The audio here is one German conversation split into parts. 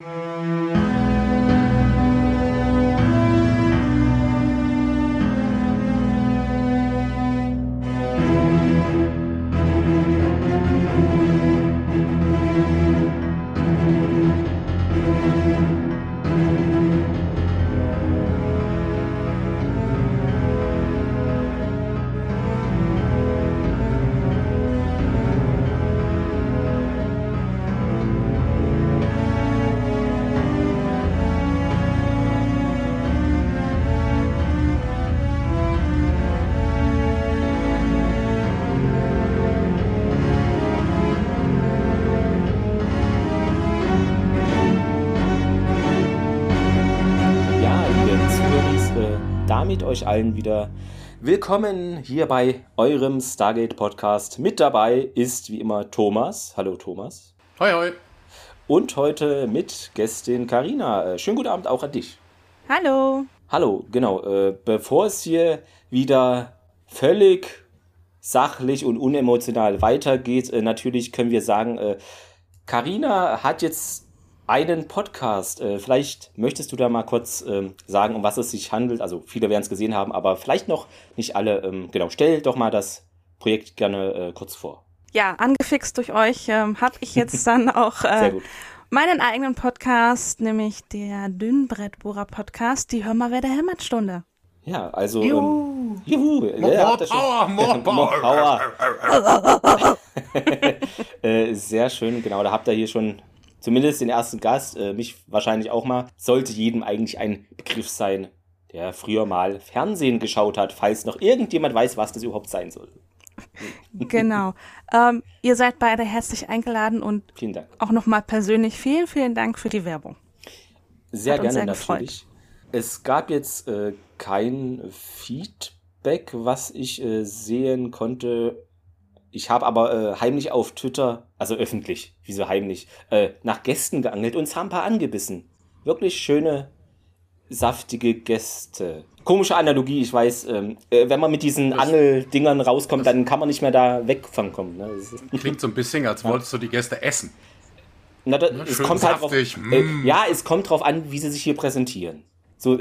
Música euch allen wieder willkommen hier bei eurem Stargate Podcast. Mit dabei ist wie immer Thomas. Hallo Thomas. Hoi hoi. Und heute mit Gästin Karina. Äh, schönen guten Abend auch an dich. Hallo. Hallo, genau. Äh, bevor es hier wieder völlig sachlich und unemotional weitergeht, äh, natürlich können wir sagen, Karina hat jetzt einen Podcast. Äh, vielleicht möchtest du da mal kurz ähm, sagen, um was es sich handelt. Also viele werden es gesehen haben, aber vielleicht noch nicht alle. Ähm, genau, stell doch mal das Projekt gerne äh, kurz vor. Ja, angefixt durch euch ähm, habe ich jetzt dann auch äh, meinen eigenen Podcast, nämlich der Dünnbrettbohrer Podcast, die Hör mal, wer der hämmert Stunde. Ja, also. Juhu! Ähm, juhu more, more power, more power! more power. äh, sehr schön, genau. Da habt ihr hier schon zumindest den ersten Gast, äh, mich wahrscheinlich auch mal, sollte jedem eigentlich ein Begriff sein, der früher mal Fernsehen geschaut hat, falls noch irgendjemand weiß, was das überhaupt sein soll. Genau. Ähm, ihr seid beide herzlich eingeladen und auch nochmal persönlich vielen, vielen Dank für die Werbung. Sehr Hat gerne sehr natürlich. Es gab jetzt äh, kein Feedback, was ich äh, sehen konnte ich habe aber äh, heimlich auf Twitter, also öffentlich, wieso heimlich, äh, nach Gästen geangelt und es haben ein paar angebissen. Wirklich schöne, saftige Gäste. Komische Analogie, ich weiß. Ähm, äh, wenn man mit diesen das, Angeldingern rauskommt, dann kann man nicht mehr da wegfangen kommen. Ne? Klingt so ein bisschen, als wolltest du die Gäste essen. Na, da, es kommt halt drauf, äh, mm. ja, es kommt drauf an, wie sie sich hier präsentieren. So.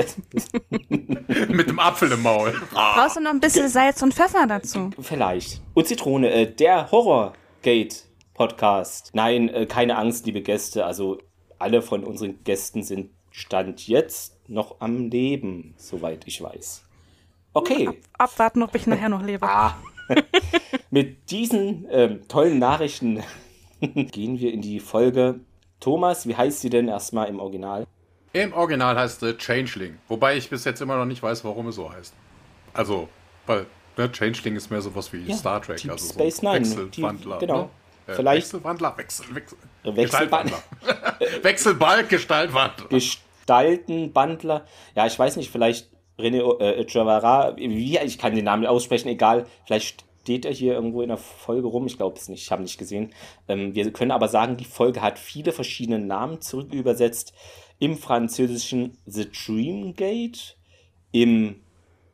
Mit dem Apfel im Maul. Brauchst du noch ein bisschen Salz und Pfeffer dazu? Vielleicht. Und Zitrone. Äh, der Horror-Gate-Podcast. Nein, äh, keine Angst, liebe Gäste. Also alle von unseren Gästen sind Stand jetzt noch am Leben, soweit ich weiß. Okay. Ab, abwarten, ob ich nachher noch lebe. Ah. Mit diesen ähm, tollen Nachrichten gehen wir in die Folge. Thomas, wie heißt sie denn erstmal im Original? Im Original heißt es Changeling, wobei ich bis jetzt immer noch nicht weiß, warum es so heißt. Also, weil ne, Changeling ist mehr sowas wie ja, Star Trek, Deep also Space so Wechselwandler. Die, genau. Ne? Äh, Vielleicht Wechselwandler, Wechsel, Wechsel, Wechselwandler. Wechselbalg, Gestaltwandler. Gestaltenbandler. Ja, ich weiß nicht, vielleicht René äh, Javara, wie, ich kann den Namen aussprechen, egal. Vielleicht steht er hier irgendwo in der Folge rum. Ich glaube es nicht, ich habe nicht gesehen. Ähm, wir können aber sagen, die Folge hat viele verschiedene Namen zurückübersetzt im französischen The Dream Gate, im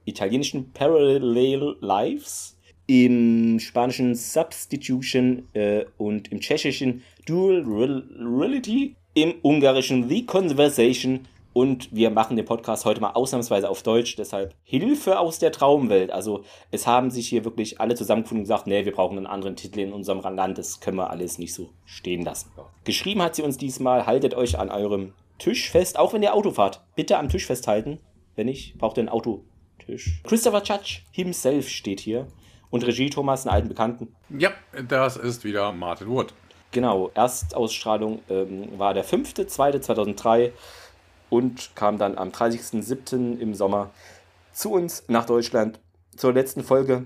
italienischen Parallel Lives, im spanischen Substitution äh, und im tschechischen Dual Reality, im ungarischen The Conversation und wir machen den Podcast heute mal ausnahmsweise auf Deutsch, deshalb Hilfe aus der Traumwelt. Also es haben sich hier wirklich alle zusammengefunden und gesagt, nee, wir brauchen einen anderen Titel in unserem Land, das können wir alles nicht so stehen lassen. Geschrieben hat sie uns diesmal, haltet euch an eurem Tisch fest, auch wenn ihr Auto fahrt. Bitte am Tisch festhalten. Wenn nicht, braucht ihr einen Autotisch. Christopher Judge himself steht hier. Und Regie Thomas, einen alten Bekannten. Ja, das ist wieder Martin Wood. Genau, Erstausstrahlung ähm, war der 5.2.2003 und kam dann am 30.07. im Sommer zu uns nach Deutschland zur letzten Folge,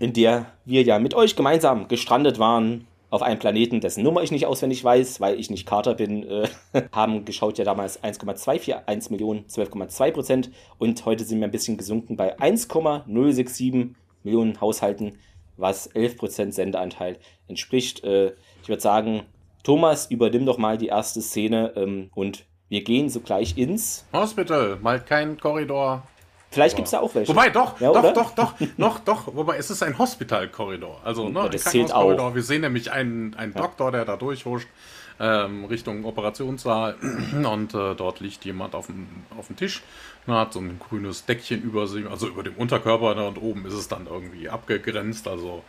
in der wir ja mit euch gemeinsam gestrandet waren auf einem Planeten, dessen Nummer ich nicht auswendig weiß, weil ich nicht Carter bin, äh, haben geschaut ja damals 1,241 Millionen, 12,2 Prozent und heute sind wir ein bisschen gesunken bei 1,067 Millionen Haushalten, was 11 Prozent Sendeanteil entspricht. Äh, ich würde sagen, Thomas, übernimm doch mal die erste Szene ähm, und wir gehen sogleich ins Hospital, mal kein Korridor, Vielleicht gibt es da auch welche. Wobei, doch, ja, doch, doch, doch, noch, doch. Wobei, es ist ein Hospitalkorridor. Also, ne, ja, das zählt auch. Wir sehen nämlich einen, einen Doktor, der da durchhuscht. ähm, Richtung Operationssaal und äh, dort liegt jemand auf dem, auf dem Tisch, ne, hat so ein grünes Deckchen über sich, also über dem Unterkörper ne, und oben ist es dann irgendwie abgegrenzt, also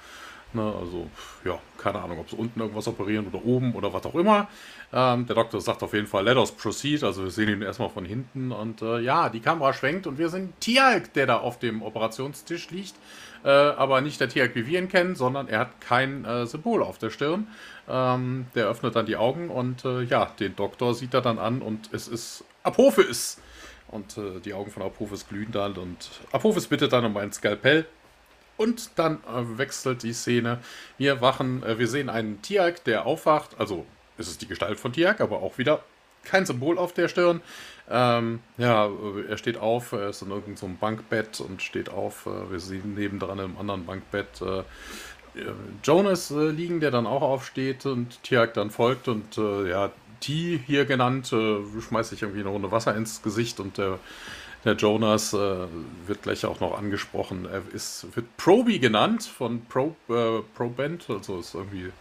Ne, also, ja, keine Ahnung, ob sie unten irgendwas operieren oder oben oder was auch immer. Ähm, der Doktor sagt auf jeden Fall, let us proceed. Also, wir sehen ihn erstmal von hinten. Und äh, ja, die Kamera schwenkt und wir sind Tialk, der da auf dem Operationstisch liegt. Äh, aber nicht der Tialk, wie wir ihn kennen, sondern er hat kein äh, Symbol auf der Stirn. Ähm, der öffnet dann die Augen und äh, ja, den Doktor sieht er dann an und es ist Apophis. Und äh, die Augen von Apophis glühen dann und Apophis bittet dann um ein Skalpell. Und dann äh, wechselt die Szene. Wir wachen, äh, wir sehen einen Tiag, der aufwacht. Also ist es die Gestalt von Tiag, aber auch wieder kein Symbol auf der Stirn. Ähm, ja, er steht auf, er ist in irgendeinem so Bankbett und steht auf. Äh, wir sehen nebendran im anderen Bankbett äh, äh, Jonas äh, liegen, der dann auch aufsteht und Tiag dann folgt und ja, T hier genannt, schmeißt sich irgendwie eine Runde Wasser ins Gesicht und der der Jonas äh, wird gleich auch noch angesprochen. Er ist, wird Proby genannt von Pro, äh, Proband, also ist irgendwie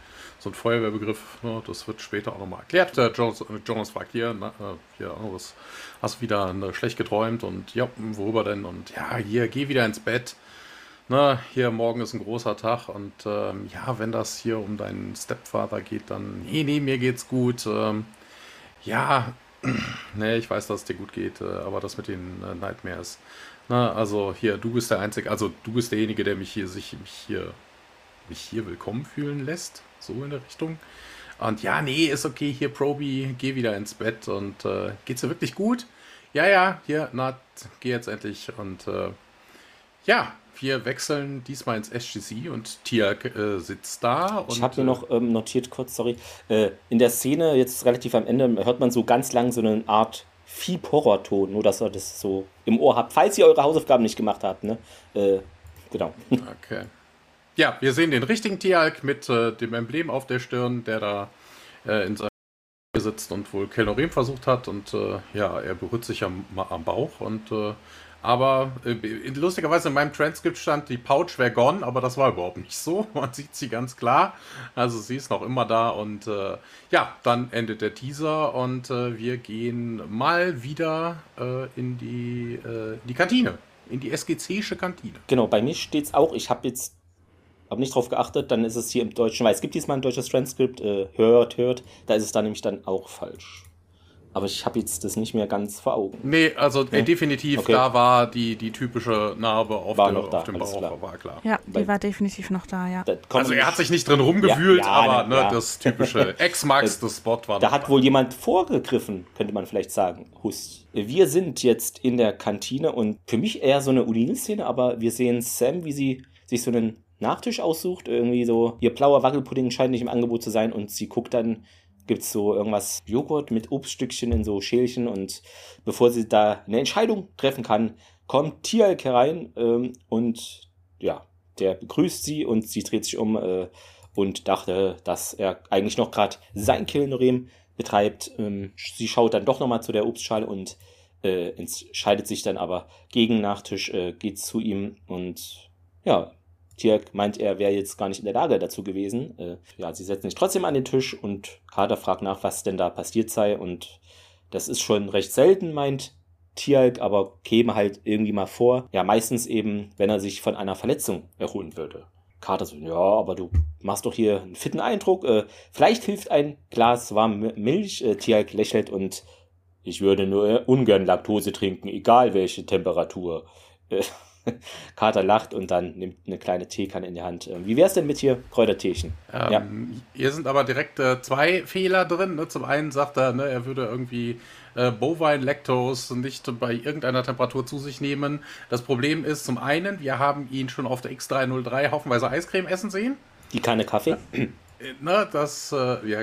so ein Feuerwehrbegriff. Ne? Das wird später auch nochmal erklärt. Der Jonas, Jonas fragt hier, na, äh, hier was, hast du wieder ne, schlecht geträumt und ja, worüber denn? Und ja, hier, geh wieder ins Bett. Na, hier morgen ist ein großer Tag und ähm, ja, wenn das hier um deinen Stepfather geht, dann nee, nee, mir geht's gut. Ähm, ja, nee, ich weiß, dass es dir gut geht, äh, aber das mit den äh, Nightmares. Na, also hier, du bist der Einzige, also du bist derjenige, der mich hier, sich mich hier, mich hier willkommen fühlen lässt. So in der Richtung. Und ja, nee, ist okay, hier, Proby, geh wieder ins Bett und äh, geht's dir wirklich gut? Ja, ja, hier, na, geh jetzt endlich und äh, ja, wir wechseln diesmal ins SGC und Tiak äh, sitzt da. ich habe mir noch ähm, notiert, kurz, sorry. Äh, in der Szene, jetzt relativ am Ende, hört man so ganz lang so eine Art Vieh-Horror-Ton, nur dass ihr das so im Ohr habt, falls ihr eure Hausaufgaben nicht gemacht habt. Ne? Äh, genau. Okay. Ja, wir sehen den richtigen Tialk mit äh, dem Emblem auf der Stirn, der da äh, in seinem sitzt und wohl Kelnorem versucht hat. Und äh, ja, er berührt sich am, am Bauch und aber äh, lustigerweise in meinem Transkript stand, die Pouch wäre gone, aber das war überhaupt nicht so. Man sieht sie ganz klar. Also sie ist noch immer da und äh, ja, dann endet der Teaser und äh, wir gehen mal wieder äh, in die, äh, die Kantine, in die SGC-sche Kantine. Genau, bei mir steht es auch, ich habe jetzt habe nicht drauf geachtet, dann ist es hier im Deutschen, weil es gibt diesmal ein deutsches Transkript, äh, hört, hört, da ist es dann nämlich dann auch falsch. Aber ich habe jetzt das nicht mehr ganz vor Augen. Nee, also nee? definitiv, okay. da war die, die typische Narbe auf, war dem, da, auf dem Bauch, klar. war klar. Ja, die war definitiv noch da, ja. Also er hat sich nicht drin rumgewühlt, ja, ja, aber ne, ja. das typische Ex-Max, das Spot war Da hat da. wohl jemand vorgegriffen, könnte man vielleicht sagen. Hust. Wir sind jetzt in der Kantine und für mich eher so eine Udine-Szene, aber wir sehen Sam, wie sie sich so einen Nachtisch aussucht. Irgendwie so, ihr blauer Wackelpudding scheint nicht im Angebot zu sein und sie guckt dann gibt es so irgendwas Joghurt mit Obststückchen in so Schälchen und bevor sie da eine Entscheidung treffen kann, kommt Tialk herein ähm, und ja, der begrüßt sie und sie dreht sich um äh, und dachte, dass er eigentlich noch gerade sein Kilnorem betreibt. Ähm, sie schaut dann doch nochmal zu der Obstschale und äh, entscheidet sich dann aber gegen Nachtisch, äh, geht zu ihm und ja, Tirk meint, er wäre jetzt gar nicht in der Lage dazu gewesen. Äh, ja, sie setzen sich trotzdem an den Tisch und Carter fragt nach, was denn da passiert sei. Und das ist schon recht selten, meint Tialk, aber käme halt irgendwie mal vor. Ja, meistens eben, wenn er sich von einer Verletzung erholen würde. Carter so, ja, aber du machst doch hier einen fitten Eindruck. Äh, vielleicht hilft ein Glas warme Milch. Äh, Tialk lächelt und ich würde nur ungern Laktose trinken, egal welche Temperatur. Äh, Kater lacht und dann nimmt eine kleine Teekanne in die Hand. Ähm, wie wäre es denn mit hier Kräuterteechen? Ähm, ja. Hier sind aber direkt äh, zwei Fehler drin. Ne? Zum einen sagt er, ne, er würde irgendwie äh, Bovine Lactose nicht bei irgendeiner Temperatur zu sich nehmen. Das Problem ist zum einen, wir haben ihn schon auf der X303 haufenweise Eiscreme essen sehen. Die Kanne Kaffee? Äh, ne, das, äh, ja,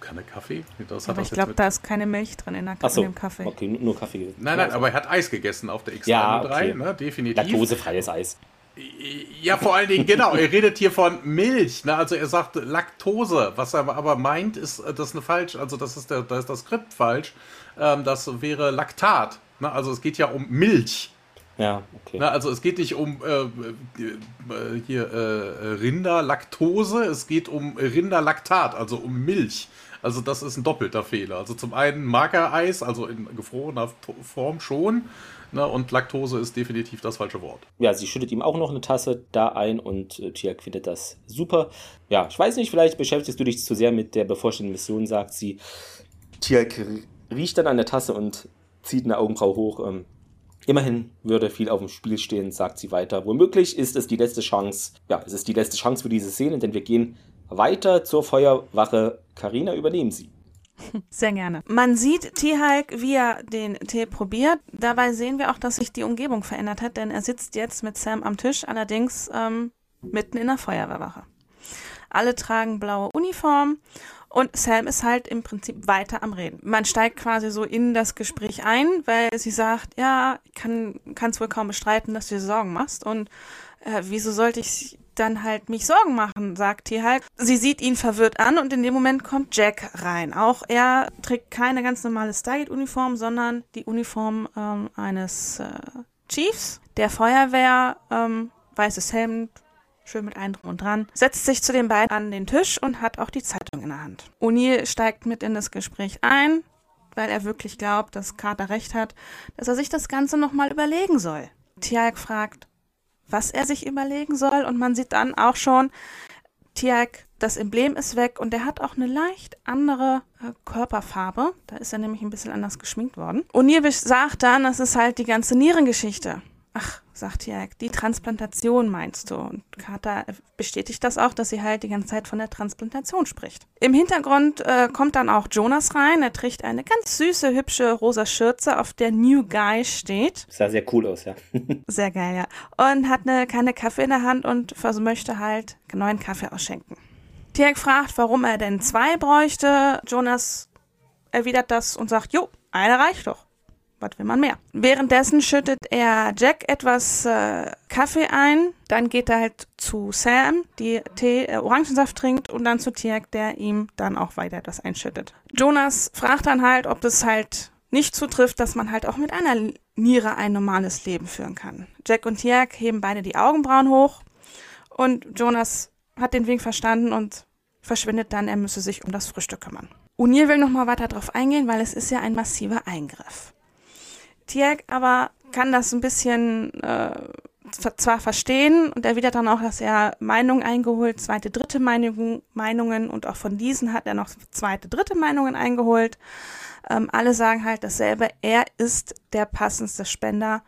keine Kaffee? Das aber ich glaube, da ist keine Milch drin in, der, Ach so. in dem Kaffee. Okay, nur Kaffee. Nein, nein, aber er hat Eis gegessen auf der X303, ja, okay. ne? definitiv. Laktosefreies Eis. Ja, vor allen Dingen, genau. Er redet hier von Milch. Ne? Also er sagt Laktose. Was er aber meint, ist äh, das ist eine falsch. Also das ist der, da ist das Skript falsch. Ähm, das wäre Laktat. Ne? Also es geht ja um Milch. Ja, okay. Na, also es geht nicht um äh, äh, hier äh, Rinderlaktose, es geht um Rinderlaktat, also um Milch. Also das ist ein doppelter Fehler. Also zum einen Magereis, also in gefrorener Form schon. Ne, und Laktose ist definitiv das falsche Wort. Ja, sie schüttet ihm auch noch eine Tasse da ein und äh, Tiak findet das super. Ja, ich weiß nicht, vielleicht beschäftigst du dich zu sehr mit der bevorstehenden Mission, sagt sie. Tiak riecht dann an der Tasse und zieht eine Augenbraue hoch. Ähm, Immerhin würde viel auf dem Spiel stehen, sagt sie weiter. Womöglich ist es die letzte Chance, ja, es ist die letzte Chance für diese Szene, denn wir gehen weiter zur Feuerwache. Karina, übernehmen Sie. Sehr gerne. Man sieht T-Hulk, wie er den Tee probiert. Dabei sehen wir auch, dass sich die Umgebung verändert hat, denn er sitzt jetzt mit Sam am Tisch, allerdings ähm, mitten in der Feuerwehrwache. Alle tragen blaue Uniformen und Sam ist halt im Prinzip weiter am Reden. Man steigt quasi so in das Gespräch ein, weil sie sagt, ja, kann es wohl kaum bestreiten, dass du dir Sorgen machst. Und äh, wieso sollte ich dann halt mich Sorgen machen, sagt hier halt. Sie sieht ihn verwirrt an und in dem Moment kommt Jack rein. Auch er trägt keine ganz normale Stargate-Uniform, sondern die Uniform ähm, eines äh, Chiefs der Feuerwehr, ähm, weißes Hemd, schön mit allem drum und dran, setzt sich zu den beiden an den Tisch und hat auch die Zeitung in der Hand. O'Neill steigt mit in das Gespräch ein, weil er wirklich glaubt, dass Carter recht hat, dass er sich das Ganze nochmal überlegen soll. Tiag fragt, was er sich überlegen soll und man sieht dann auch schon, Tiag, das Emblem ist weg und er hat auch eine leicht andere äh, Körperfarbe. Da ist er nämlich ein bisschen anders geschminkt worden. O'Neill sagt dann, das ist halt die ganze Nierengeschichte. Ach, sagt Jörg, die Transplantation meinst du? Und Carter bestätigt das auch, dass sie halt die ganze Zeit von der Transplantation spricht. Im Hintergrund äh, kommt dann auch Jonas rein. Er trägt eine ganz süße, hübsche rosa Schürze, auf der New Guy steht. Sah sehr cool aus, ja. sehr geil, ja. Und hat eine Kanne Kaffee in der Hand und möchte halt neuen Kaffee ausschenken. Tierk fragt, warum er denn zwei bräuchte. Jonas erwidert das und sagt, jo, eine reicht doch was will man mehr? Währenddessen schüttet er Jack etwas äh, Kaffee ein, dann geht er halt zu Sam, die Tee, äh, Orangensaft trinkt und dann zu Tiak, der ihm dann auch weiter das einschüttet. Jonas fragt dann halt, ob das halt nicht zutrifft, dass man halt auch mit einer Niere ein normales Leben führen kann. Jack und Tiak heben beide die Augenbrauen hoch und Jonas hat den Wink verstanden und verschwindet dann, er müsse sich um das Frühstück kümmern. O'Neill will nochmal weiter darauf eingehen, weil es ist ja ein massiver Eingriff. Tiag aber kann das ein bisschen äh, zwar verstehen und erwidert dann auch, dass er Meinungen eingeholt, zweite, dritte Meinung, Meinungen und auch von diesen hat er noch zweite, dritte Meinungen eingeholt. Ähm, alle sagen halt dasselbe, er ist der passendste Spender.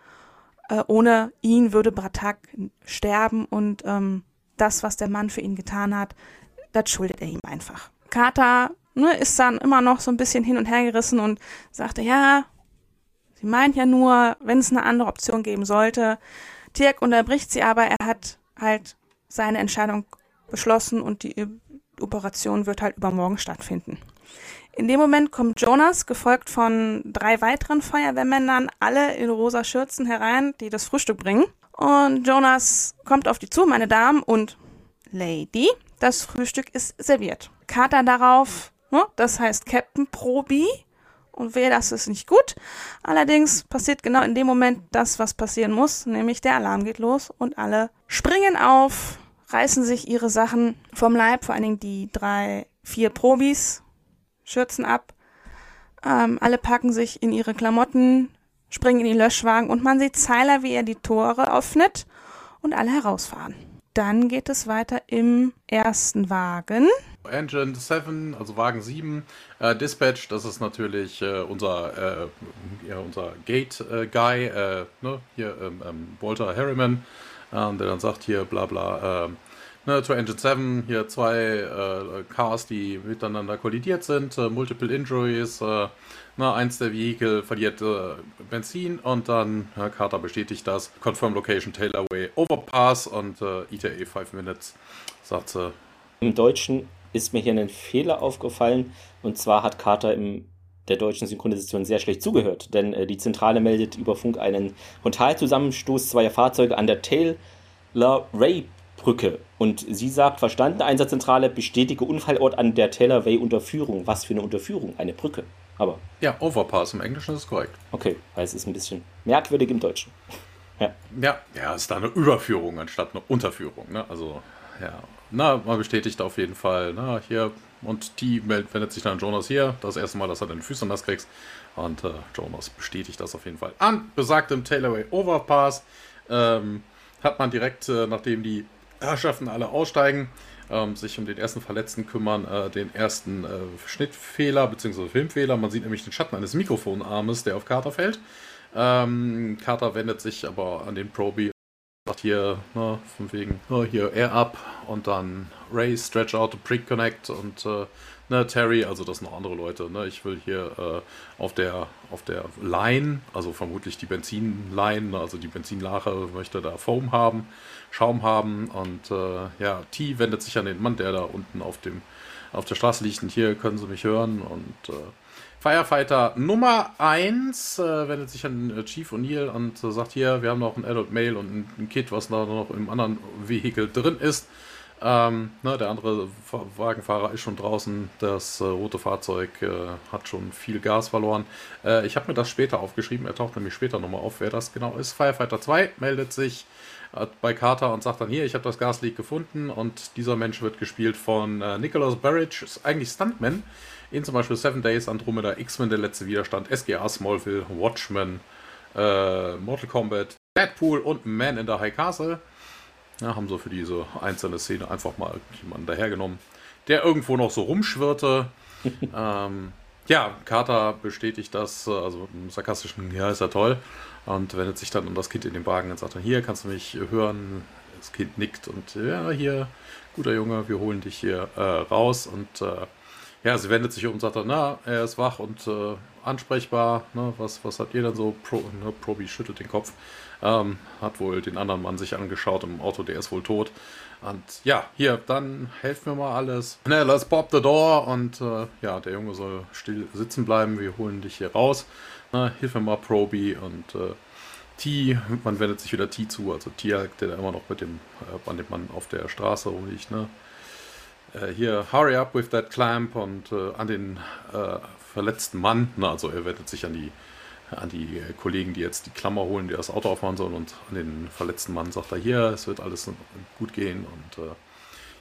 Äh, ohne ihn würde Bratak sterben und ähm, das, was der Mann für ihn getan hat, das schuldet er ihm einfach. Carter ne, ist dann immer noch so ein bisschen hin und her gerissen und sagte, ja, Sie meint ja nur, wenn es eine andere Option geben sollte. Tirk unterbricht sie aber, er hat halt seine Entscheidung beschlossen und die Operation wird halt übermorgen stattfinden. In dem Moment kommt Jonas, gefolgt von drei weiteren Feuerwehrmännern, alle in rosa Schürzen herein, die das Frühstück bringen. Und Jonas kommt auf die zu, meine Damen und Lady. Das Frühstück ist serviert. Carter darauf, ne, das heißt Captain Proby, und wehe, das ist nicht gut. Allerdings passiert genau in dem Moment das, was passieren muss, nämlich der Alarm geht los und alle springen auf, reißen sich ihre Sachen vom Leib, vor allen Dingen die drei, vier Probis, Schürzen ab. Ähm, alle packen sich in ihre Klamotten, springen in die Löschwagen und man sieht Zeiler, wie er die Tore öffnet und alle herausfahren. Dann geht es weiter im ersten Wagen. Engine 7, also Wagen 7, äh, Dispatch, das ist natürlich äh, unser, äh, ja, unser Gate-Guy, äh, ne? hier ähm, ähm, Walter Harriman, ähm, der dann sagt hier bla bla, ähm, ne, to Engine 7, hier zwei äh, Cars, die miteinander kollidiert sind, äh, Multiple Injuries, na, eins der Vehikel verliert äh, Benzin und dann ja, Carter bestätigt das. Confirm Location Taylorway Overpass und äh, ETA 5 Minutes, sagt sie. Im Deutschen ist mir hier ein Fehler aufgefallen und zwar hat Carter im der deutschen Synchronisation sehr schlecht zugehört, denn äh, die Zentrale meldet über Funk einen Frontalzusammenstoß zweier Fahrzeuge an der Taylor Ray Brücke. Und sie sagt, verstanden, Einsatzzentrale bestätige Unfallort an der Taylor Way Unterführung. Was für eine Unterführung? Eine Brücke. Aber. Ja, Overpass im Englischen ist korrekt. Okay, weil es ist ein bisschen merkwürdig im Deutschen. ja. Ja, ja, es ist da eine Überführung anstatt eine Unterführung. Ne? Also, ja. Na, man bestätigt auf jeden Fall, na, hier und T wendet sich dann an Jonas hier. Das erste Mal, dass er deine Füße nass kriegst. Und äh, Jonas bestätigt das auf jeden Fall. An besagtem Tailorway Overpass ähm, hat man direkt, äh, nachdem die Herrschaften alle aussteigen, ähm, sich um den ersten Verletzten kümmern, äh, den ersten äh, Schnittfehler bzw. Filmfehler. Man sieht nämlich den Schatten eines Mikrofonarmes, der auf Carter fällt. Ähm, Carter wendet sich aber an den Proby sagt hier, ne, von wegen, ne, hier Air Up und dann Ray, Stretch Out, Prick Connect und äh, ne, Terry, also das sind noch andere Leute. Ne, ich will hier äh, auf, der, auf der Line, also vermutlich die Benzinline, ne, also die Benzinlache, möchte da Foam haben, Schaum haben und äh, ja, T wendet sich an den Mann, der da unten auf dem auf der Straße liegt und hier können sie mich hören und äh, Firefighter Nummer 1 äh, wendet sich an äh, Chief O'Neill und äh, sagt hier, wir haben noch ein Adult Mail und ein, Kit, was da noch im anderen Vehikel drin ist. Ähm, ne, der andere Wagenfahrer ist schon draußen. Das äh, rote Fahrzeug äh, hat schon viel Gas verloren. Äh, ich habe mir das später aufgeschrieben. Er taucht nämlich später nochmal auf, wer das genau ist. Firefighter 2 meldet sich bei Carter und sagt dann hier, ich habe das Gasleak gefunden. Und dieser Mensch wird gespielt von Nicholas Barrage, ist eigentlich Stuntman in zum Beispiel Seven Days, Andromeda, X-Men, der letzte Widerstand, SGA, Smallville, Watchmen, äh, Mortal Kombat, Deadpool und Man in the High Castle. Ja, haben so für diese einzelne Szene einfach mal jemanden dahergenommen, der irgendwo noch so rumschwirrte. ähm, ja, Carter bestätigt das, äh, also im sarkastischen, ja, ist ja toll. Und wendet sich dann um das Kind in den Wagen und sagt dann, hier, kannst du mich hören? Das Kind nickt und ja, hier, guter Junge, wir holen dich hier äh, raus. Und äh, ja, sie wendet sich um und sagt dann, na, er ist wach und äh, ansprechbar. Ne? Was, was habt ihr denn so? Pro, ne? Probi schüttelt den Kopf. Ähm, hat wohl den anderen Mann sich angeschaut im Auto, der ist wohl tot. Und ja, hier, dann helfen wir mal alles. Ne, let's pop the door. Und äh, ja, der Junge soll still sitzen bleiben. Wir holen dich hier raus. Ne, hilf mir mal, Probi. Und äh, T, man wendet sich wieder T zu. Also T, der da immer noch mit dem, äh, an dem Mann auf der Straße rumliegt. Ne? Äh, hier Hurry up with that clamp und äh, an den äh, verletzten Mann, na, also er wendet sich an die, an die Kollegen, die jetzt die Klammer holen, die das Auto aufmachen sollen und an den verletzten Mann sagt er hier, es wird alles gut gehen und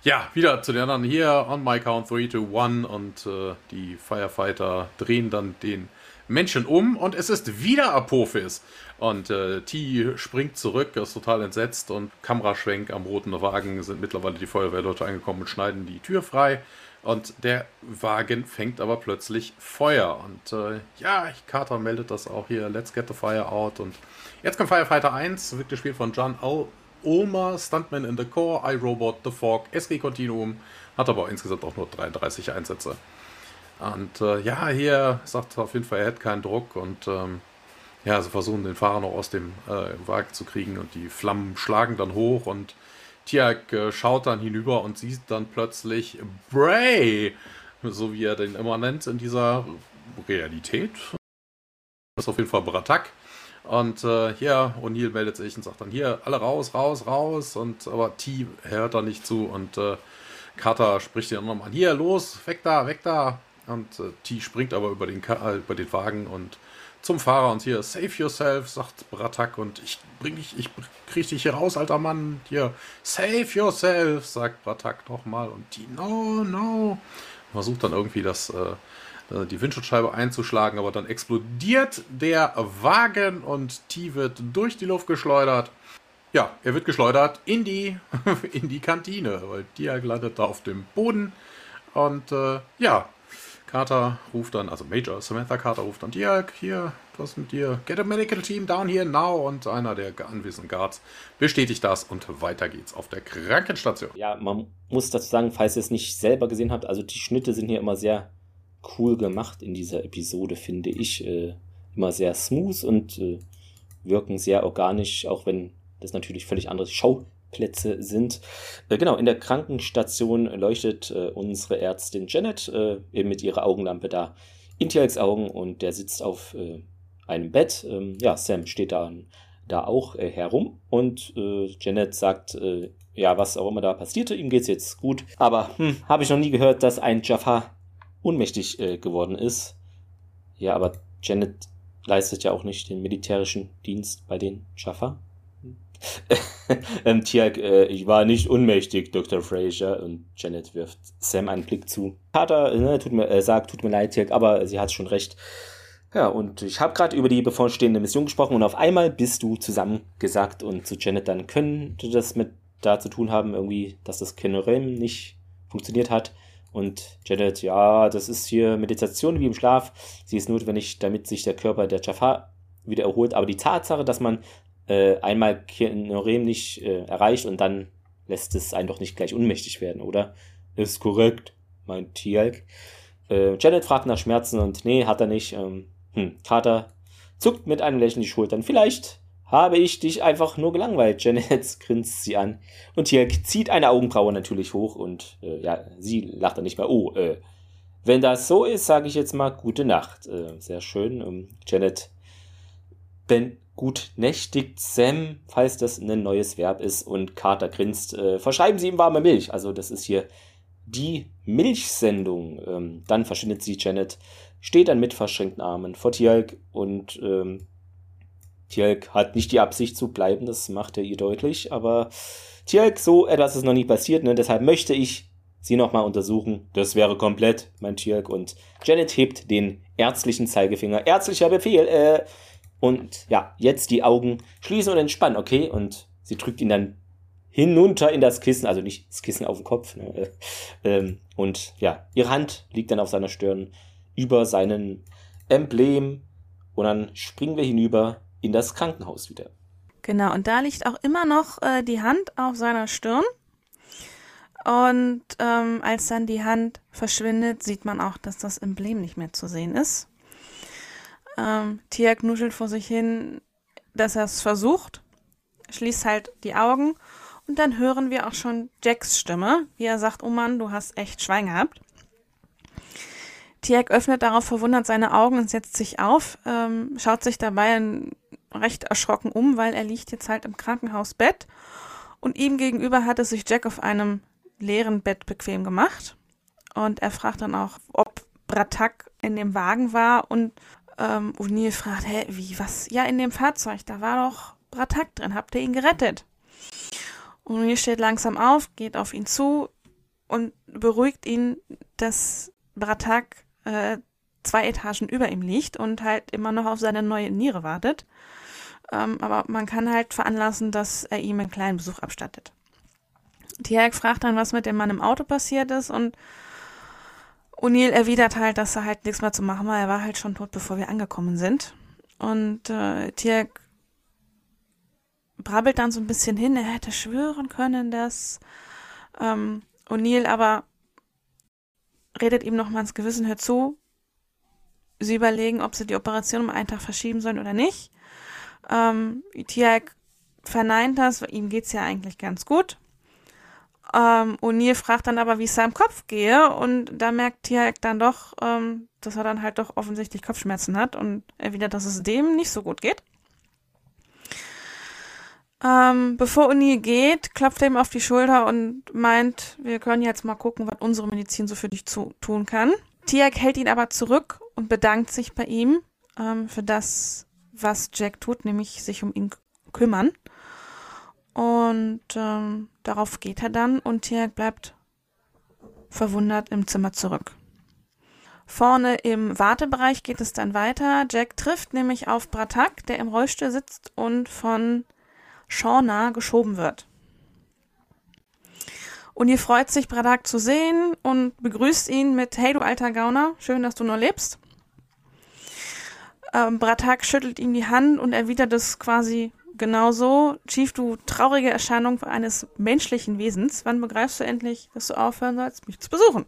ja, wieder zu den anderen hier on my count 3 to 1 und die Firefighter drehen dann den Menschen um und es ist wieder Apophis. Und äh, T springt zurück, ist total entsetzt und Kameraschwenk am roten Wagen sind mittlerweile die Feuerwehrleute angekommen und schneiden die Tür frei. Und der Wagen fängt aber plötzlich Feuer. Und äh, ja, Carter meldet das auch hier. Let's get the fire out. Und jetzt kommt Firefighter 1, wird gespielt von John Al Ulmer, Stuntman in the Core, iRobot, The Fog, SG Continuum. Hat aber insgesamt auch nur 33 Einsätze. Und äh, ja, hier sagt auf jeden Fall, er hat keinen Druck und ähm, ja, sie versuchen den Fahrer noch aus dem äh, Wagen zu kriegen und die Flammen schlagen dann hoch und Tiag äh, schaut dann hinüber und sieht dann plötzlich Bray, so wie er den immer nennt in dieser Realität. Das ist auf jeden Fall Bratak. Und äh, hier, O'Neill meldet sich und sagt dann hier, alle raus, raus, raus. Und aber T hört da nicht zu und äh, Carter spricht den an, hier, los, weg da, weg da. Und äh, T springt aber über den, äh, über den Wagen und zum Fahrer und hier, save yourself, sagt Bratak und ich bring dich, ich krieg dich hier raus, alter Mann. Hier, save yourself, sagt Bratak nochmal und die, no, no. Versucht dann irgendwie das, äh, die Windschutzscheibe einzuschlagen, aber dann explodiert der Wagen und T wird durch die Luft geschleudert. Ja, er wird geschleudert in die, in die Kantine, weil Diag landet da auf dem Boden. Und äh, ja, Carter ruft dann, also Major Samantha Carter ruft dann, Dirk, hier, was mit dir? Get a medical team down here now. Und einer der anwesenden Guards bestätigt das und weiter geht's auf der Krankenstation. Ja, man muss dazu sagen, falls ihr es nicht selber gesehen habt, also die Schnitte sind hier immer sehr cool gemacht in dieser Episode, finde ich. Äh, immer sehr smooth und äh, wirken sehr organisch, auch wenn das natürlich völlig andere Schau Plätze sind. Äh, genau, in der Krankenstation leuchtet äh, unsere Ärztin Janet äh, eben mit ihrer Augenlampe da in Tialks Augen und der sitzt auf einem Bett. Ähm, ja, Sam steht da, da auch herum und Janet sagt, ja, was auch immer da passierte, ihm geht's jetzt gut. Aber hm, habe ich noch nie gehört, dass ein Jafar ohnmächtig geworden ist. Ja, aber Janet leistet ja auch nicht den militärischen Dienst bei den Jaffa. ähm, Tiag, äh, ich war nicht unmächtig, Dr. Fraser. Und Janet wirft Sam einen Blick zu. Vater ne, tut mir, äh, sagt, tut mir leid, Tiag, aber sie hat schon recht. Ja, und ich habe gerade über die bevorstehende Mission gesprochen und auf einmal bist du zusammengesagt und zu Janet, dann könnte das mit da zu tun haben, irgendwie, dass das Kenorem nicht funktioniert hat. Und Janet, ja, das ist hier Meditation wie im Schlaf. Sie ist notwendig, damit sich der Körper der Jafar wieder erholt. Aber die Tatsache, dass man äh, einmal Kenorem nicht äh, erreicht und dann lässt es einen doch nicht gleich unmächtig werden, oder? Ist korrekt, meint Tialk. Äh, Janet fragt nach Schmerzen und nee, hat er nicht. Ähm, hm, Carter zuckt mit einem Lächeln die Schultern. Vielleicht habe ich dich einfach nur gelangweilt. Janet grinst sie an. Und Tialk zieht eine Augenbraue natürlich hoch und äh, ja, sie lacht dann nicht mehr. Oh, äh, wenn das so ist, sage ich jetzt mal gute Nacht. Äh, sehr schön. Ähm, Janet ben gut nächtigt Sam, falls das ein neues Verb ist. Und Carter grinst. Äh, verschreiben Sie ihm warme Milch. Also das ist hier die Milchsendung. Ähm, dann verschwindet sie Janet steht dann mit verschränkten Armen vor Tjalk und ähm, Tjalk hat nicht die Absicht zu bleiben, das macht er ihr deutlich, aber Tjalk, so etwas ist noch nie passiert, ne? deshalb möchte ich sie nochmal untersuchen. Das wäre komplett, mein Tjalk. Und Janet hebt den ärztlichen Zeigefinger. Ärztlicher Befehl, äh, und ja, jetzt die Augen schließen und entspannen, okay? Und sie drückt ihn dann hinunter in das Kissen, also nicht das Kissen auf dem Kopf. Ne? Äh, ähm, und ja, ihre Hand liegt dann auf seiner Stirn über seinen Emblem und dann springen wir hinüber in das Krankenhaus wieder. Genau, und da liegt auch immer noch äh, die Hand auf seiner Stirn. Und ähm, als dann die Hand verschwindet, sieht man auch, dass das Emblem nicht mehr zu sehen ist. Ähm, Tia knuschelt vor sich hin, dass er es versucht, schließt halt die Augen und dann hören wir auch schon Jacks Stimme, wie er sagt, oh Mann, du hast echt Schwein gehabt. Tiag öffnet darauf verwundert seine Augen und setzt sich auf, ähm, schaut sich dabei recht erschrocken um, weil er liegt jetzt halt im Krankenhausbett und ihm gegenüber hat es sich Jack auf einem leeren Bett bequem gemacht und er fragt dann auch, ob Bratak in dem Wagen war und ähm, O'Neill fragt, hä, wie, was? Ja, in dem Fahrzeug, da war doch Bratak drin, habt ihr ihn gerettet? O'Neill steht langsam auf, geht auf ihn zu und beruhigt ihn, dass Bratak äh, zwei Etagen über ihm liegt und halt immer noch auf seine neue Niere wartet. Ähm, aber man kann halt veranlassen, dass er ihm einen kleinen Besuch abstattet. Tiag fragt dann, was mit dem Mann im Auto passiert ist und O'Neill erwidert halt, dass er halt nichts mehr zu machen war. Er war halt schon tot, bevor wir angekommen sind. Und äh, Tiag brabbelt dann so ein bisschen hin, er hätte schwören können, dass ähm, O'Neill aber redet ihm nochmal ins Gewissen, hört zu. Sie überlegen, ob sie die Operation um einen Tag verschieben sollen oder nicht. Ähm, Tiag verneint das, ihm geht's ja eigentlich ganz gut. Ähm, O'Neill fragt dann aber, wie es seinem Kopf gehe und da merkt Tiag dann doch, ähm, dass er dann halt doch offensichtlich Kopfschmerzen hat und erwidert, dass es dem nicht so gut geht. Ähm, bevor Uni geht, klopft er ihm auf die Schulter und meint, wir können jetzt mal gucken, was unsere Medizin so für dich zu, tun kann. Tiak hält ihn aber zurück und bedankt sich bei ihm ähm, für das, was Jack tut, nämlich sich um ihn kümmern. Und ähm, darauf geht er dann und Tiak bleibt verwundert im Zimmer zurück. Vorne im Wartebereich geht es dann weiter. Jack trifft nämlich auf Bratak, der im Rollstuhl sitzt und von Shauna geschoben wird. Und ihr freut sich, Bradak zu sehen und begrüßt ihn mit Hey du alter Gauner, schön, dass du noch lebst. Ähm, Bratak schüttelt ihm die Hand und erwidert es quasi genauso. Chief, du traurige Erscheinung eines menschlichen Wesens. Wann begreifst du endlich, dass du aufhören sollst, mich zu besuchen?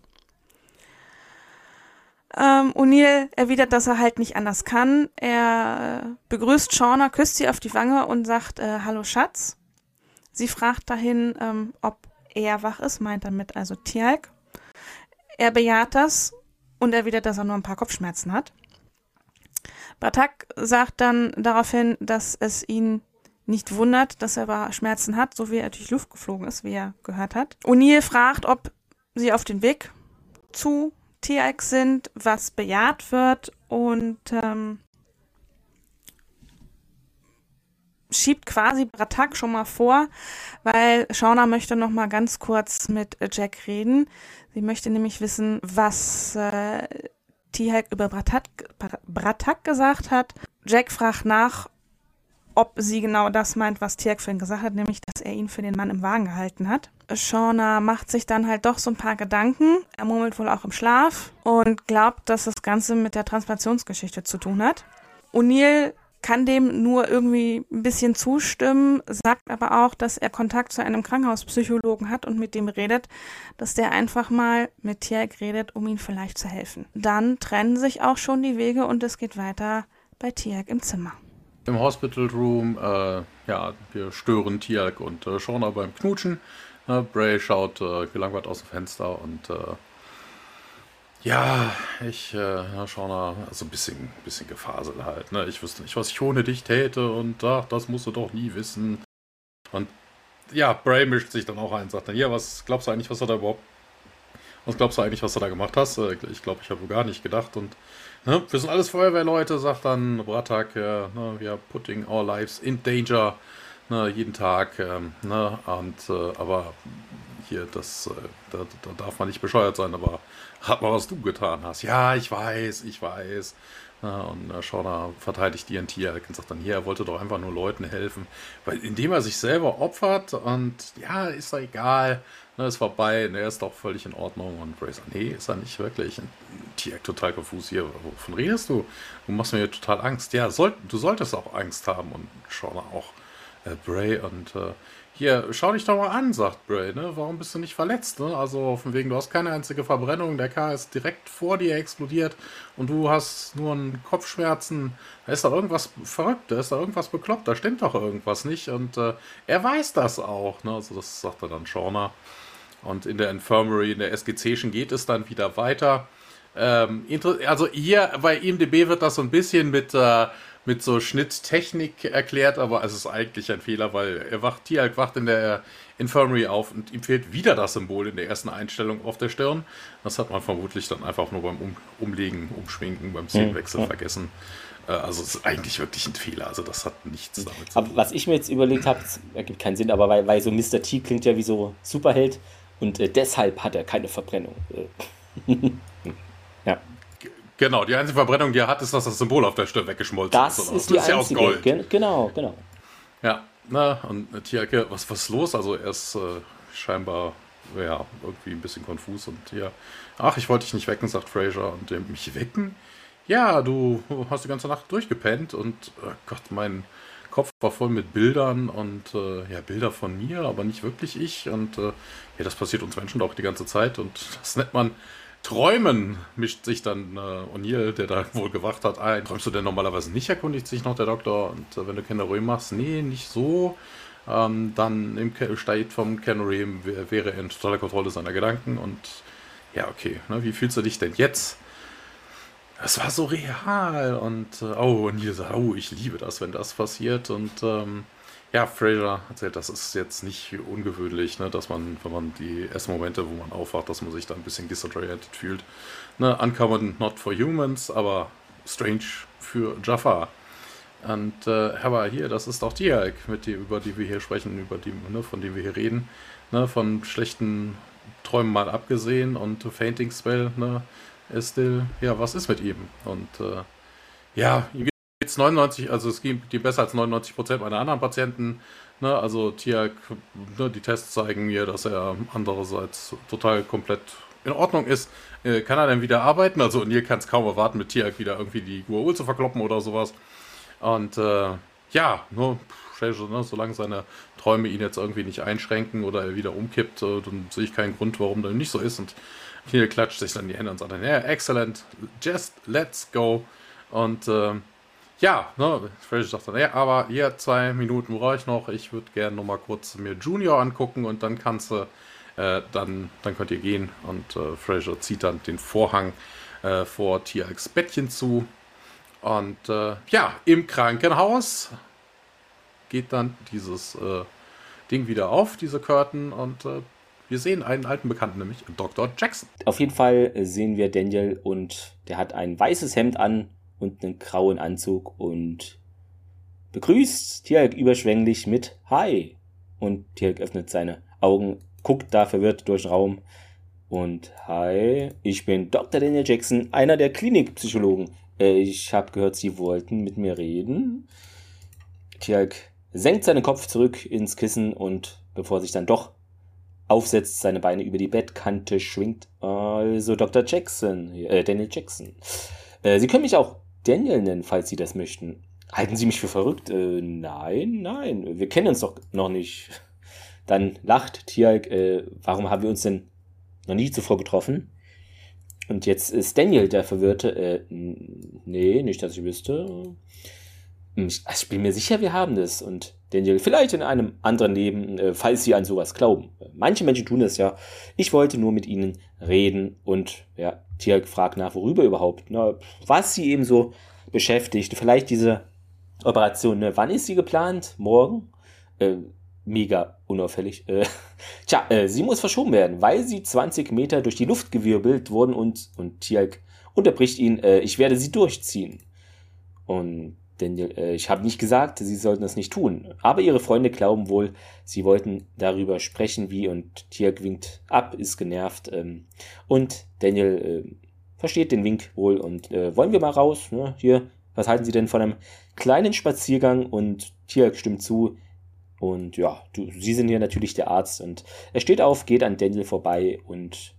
Ähm, O'Neill erwidert, dass er halt nicht anders kann. Er äh, begrüßt Shauna, küsst sie auf die Wange und sagt, äh, Hallo Schatz. Sie fragt dahin, ähm, ob er wach ist, meint damit also Tialk. Er bejaht das und erwidert, dass er nur ein paar Kopfschmerzen hat. Batak sagt dann daraufhin, dass es ihn nicht wundert, dass er aber Schmerzen hat, so wie er durch Luft geflogen ist, wie er gehört hat. O'Neill fragt, ob sie auf den Weg zu TX sind, was bejaht wird und ähm, schiebt quasi Bratak schon mal vor, weil Shauna möchte noch mal ganz kurz mit Jack reden. Sie möchte nämlich wissen, was äh, Tihak über Bratak, Bratak gesagt hat. Jack fragt nach, ob sie genau das meint, was Tihak vorhin gesagt hat, nämlich, dass er ihn für den Mann im Wagen gehalten hat. Shauna macht sich dann halt doch so ein paar Gedanken. Er murmelt wohl auch im Schlaf und glaubt, dass das Ganze mit der Transplantationsgeschichte zu tun hat. O'Neill kann dem nur irgendwie ein bisschen zustimmen, sagt aber auch, dass er Kontakt zu einem Krankenhauspsychologen hat und mit dem redet, dass der einfach mal mit Tierk redet, um ihm vielleicht zu helfen. Dann trennen sich auch schon die Wege und es geht weiter bei Tierk im Zimmer. Im Hospital Room, äh, ja, wir stören Tierk und äh, Shauna beim Knutschen. Äh, Bray schaut äh, gelangweilt aus dem Fenster und äh, ja, ich äh, schau mal, also ein bisschen, bisschen gefaselt halt. Ne? Ich wüsste nicht, was ich ohne dich täte und ach, das musst du doch nie wissen. Und ja, Bray mischt sich dann auch ein und sagt dann, ja, was glaubst du eigentlich, was er da überhaupt, was glaubst du eigentlich, was du da gemacht hast? Äh, ich glaube, ich habe gar nicht gedacht und ne, wir sind alles Feuerwehrleute, sagt dann Bratak, ja, ne, wir are putting our lives in danger, ne, jeden Tag, ähm, ne, und, äh, aber hier, das, äh, da, da darf man nicht bescheuert sein, aber hat mal, was du getan hast. Ja, ich weiß, ich weiß. Ja, und äh, verteidigt ihren Tier und sagt dann, hier, er wollte doch einfach nur Leuten helfen. Weil indem er sich selber opfert und ja, ist doch egal, ne, ist vorbei, ne, ist doch völlig in Ordnung. Und Ray sagt, nee, ist er nicht wirklich. Und Tier total konfus hier, wovon redest du? Du machst mir total Angst. Ja, soll, du solltest auch Angst haben und Shauna auch. Äh, Bray und äh, hier, schau dich doch mal an, sagt Bray, ne? Warum bist du nicht verletzt, ne? Also von wegen, du hast keine einzige Verbrennung, der K ist direkt vor dir explodiert und du hast nur einen Kopfschmerzen. Da ist da irgendwas verrückt, da ist da irgendwas bekloppt, da stimmt doch irgendwas nicht. Und äh, er weiß das auch, ne? Also das sagt er dann Shauna. Und in der Infirmary, in der SGC geht es dann wieder weiter. Ähm, also hier bei IMDB wird das so ein bisschen mit äh, mit so Schnitttechnik erklärt, aber es ist eigentlich ein Fehler, weil er wacht, Tialk wacht in der Infirmary auf und ihm fehlt wieder das Symbol in der ersten Einstellung auf der Stirn. Das hat man vermutlich dann einfach nur beim um Umlegen, Umschminken, beim Szenenwechsel ja, vergessen. Äh, also es ist eigentlich wirklich ein Fehler. Also das hat nichts damit zu tun. Aber was ich mir jetzt überlegt habe, ergibt keinen Sinn, aber weil, weil so Mr. T klingt ja wie so Superheld und äh, deshalb hat er keine Verbrennung. Äh. ja. Genau, die einzige Verbrennung, die er hat, ist, dass das Symbol auf der Stirn weggeschmolzen das ist. Ist, die das ist ja aus Gold. Gen genau, genau. Ja, na, und Tiake, was, was ist los? Also er ist äh, scheinbar ja, irgendwie ein bisschen konfus und ja, ach, ich wollte dich nicht wecken, sagt Fraser. Und äh, mich wecken? Ja, du hast die ganze Nacht durchgepennt und oh Gott, mein Kopf war voll mit Bildern und äh, ja, Bilder von mir, aber nicht wirklich ich. Und äh, ja, das passiert uns Menschen doch die ganze Zeit und das nennt man Träumen mischt sich dann äh, O'Neill, der da wohl gewacht hat, ein. Träumst du denn normalerweise nicht, erkundigt sich noch der Doktor. Und äh, wenn du Kennery machst, nee, nicht so. Ähm, dann im steigt vom Kennery wäre er in totaler Kontrolle seiner Gedanken. Und ja, okay, ne, wie fühlst du dich denn jetzt? Das war so real. Und äh, oh, O'Neill sagt, oh, ich liebe das, wenn das passiert. Und ähm, ja, Fraser erzählt, das ist jetzt nicht ungewöhnlich, ne, dass man, wenn man die ersten Momente, wo man aufwacht, dass man sich da ein bisschen disoriented fühlt. Ne, uncommon not for humans, aber strange für Jafar. Und äh, aber hier, das ist auch die mit die, über die wir hier sprechen, über die, ne, von denen wir hier reden. Ne, von schlechten Träumen mal abgesehen und Fainting Spell, ne, ist still, ja, was ist mit ihm? Und äh, ja, jetzt 99, also es gibt die besser als 99 Prozent meiner anderen Patienten. Ne? Also Tiak, ne, die Tests zeigen mir, dass er andererseits total komplett in Ordnung ist. Äh, kann er dann wieder arbeiten? Also ihr kann es kaum erwarten, mit Tiak wieder irgendwie die Guaul zu verkloppen oder sowas. Und äh, ja, nur ne, solange seine Träume ihn jetzt irgendwie nicht einschränken oder er wieder umkippt, äh, dann sehe ich keinen Grund, warum das nicht so ist. Und hier klatscht sich dann die Hände und sagt dann, ja, excellent, just let's go. Und äh, ja, ne, Fraser sagt dann, ja, aber hier zwei Minuten brauche ich noch. Ich würde gerne noch mal kurz mir Junior angucken und dann kannst du, äh, dann, dann könnt ihr gehen. Und äh, Fraser zieht dann den Vorhang äh, vor Tiax Bettchen zu. Und äh, ja, im Krankenhaus geht dann dieses äh, Ding wieder auf, diese Curtain, und äh, wir sehen einen alten Bekannten, nämlich Dr. Jackson. Auf jeden Fall sehen wir Daniel und der hat ein weißes Hemd an und einen grauen Anzug und begrüßt Tialk überschwänglich mit Hi. Und Tialk öffnet seine Augen, guckt da verwirrt durch den Raum. Und Hi, ich bin Dr. Daniel Jackson, einer der Klinikpsychologen. Äh, ich habe gehört, Sie wollten mit mir reden. Tialk senkt seinen Kopf zurück ins Kissen und bevor sich dann doch aufsetzt, seine Beine über die Bettkante schwingt. Also Dr. Jackson, äh, Daniel Jackson. Äh, Sie können mich auch Daniel nennen, falls Sie das möchten. Halten Sie mich für verrückt? Äh, nein, nein, wir kennen uns doch noch nicht. Dann lacht Tialk, äh, warum haben wir uns denn noch nie zuvor getroffen? Und jetzt ist Daniel der Verwirrte. Äh, nee, nicht, dass ich wüsste. Ich, ich bin mir sicher, wir haben das. Und Daniel, vielleicht in einem anderen Leben, äh, falls Sie an sowas glauben. Manche Menschen tun das ja. Ich wollte nur mit Ihnen reden und ja, Tialk fragt nach, worüber überhaupt. Na, was Sie eben so beschäftigt. Vielleicht diese Operation. Ne? Wann ist sie geplant? Morgen? Äh, mega unauffällig. Äh, tja, äh, sie muss verschoben werden, weil sie 20 Meter durch die Luft gewirbelt wurden und, und Tialk unterbricht ihn, äh, ich werde sie durchziehen. Und Daniel, äh, ich habe nicht gesagt, sie sollten das nicht tun. Aber ihre Freunde glauben wohl, sie wollten darüber sprechen, wie und Tialk winkt ab, ist genervt. Ähm, und Daniel äh, versteht den Wink wohl und äh, wollen wir mal raus? Ne? Hier, was halten Sie denn von einem kleinen Spaziergang? Und Tialk stimmt zu. Und ja, du, Sie sind hier natürlich der Arzt. Und er steht auf, geht an Daniel vorbei und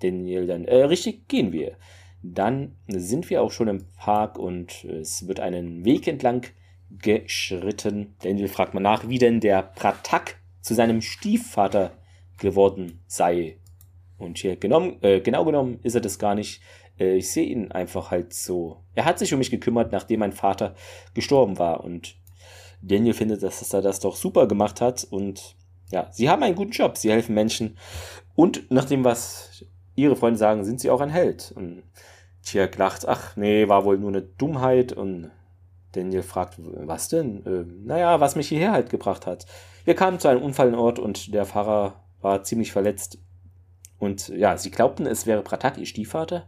Daniel dann, äh, richtig, gehen wir. Dann sind wir auch schon im Park und es wird einen Weg entlang geschritten. Daniel fragt mal nach, wie denn der Pratak zu seinem Stiefvater geworden sei. Und hier genommen, äh, genau genommen ist er das gar nicht. Äh, ich sehe ihn einfach halt so. Er hat sich um mich gekümmert, nachdem mein Vater gestorben war. Und Daniel findet, dass er das doch super gemacht hat. Und ja, sie haben einen guten Job. Sie helfen Menschen. Und nach dem, was ihre Freunde sagen, sind sie auch ein Held. Und Tjerk lacht, ach nee, war wohl nur eine Dummheit. Und Daniel fragt, was denn? Äh, naja, was mich hierher halt gebracht hat. Wir kamen zu einem Unfallort und der Fahrer war ziemlich verletzt. Und ja, sie glaubten, es wäre Pratak, ihr Stiefvater.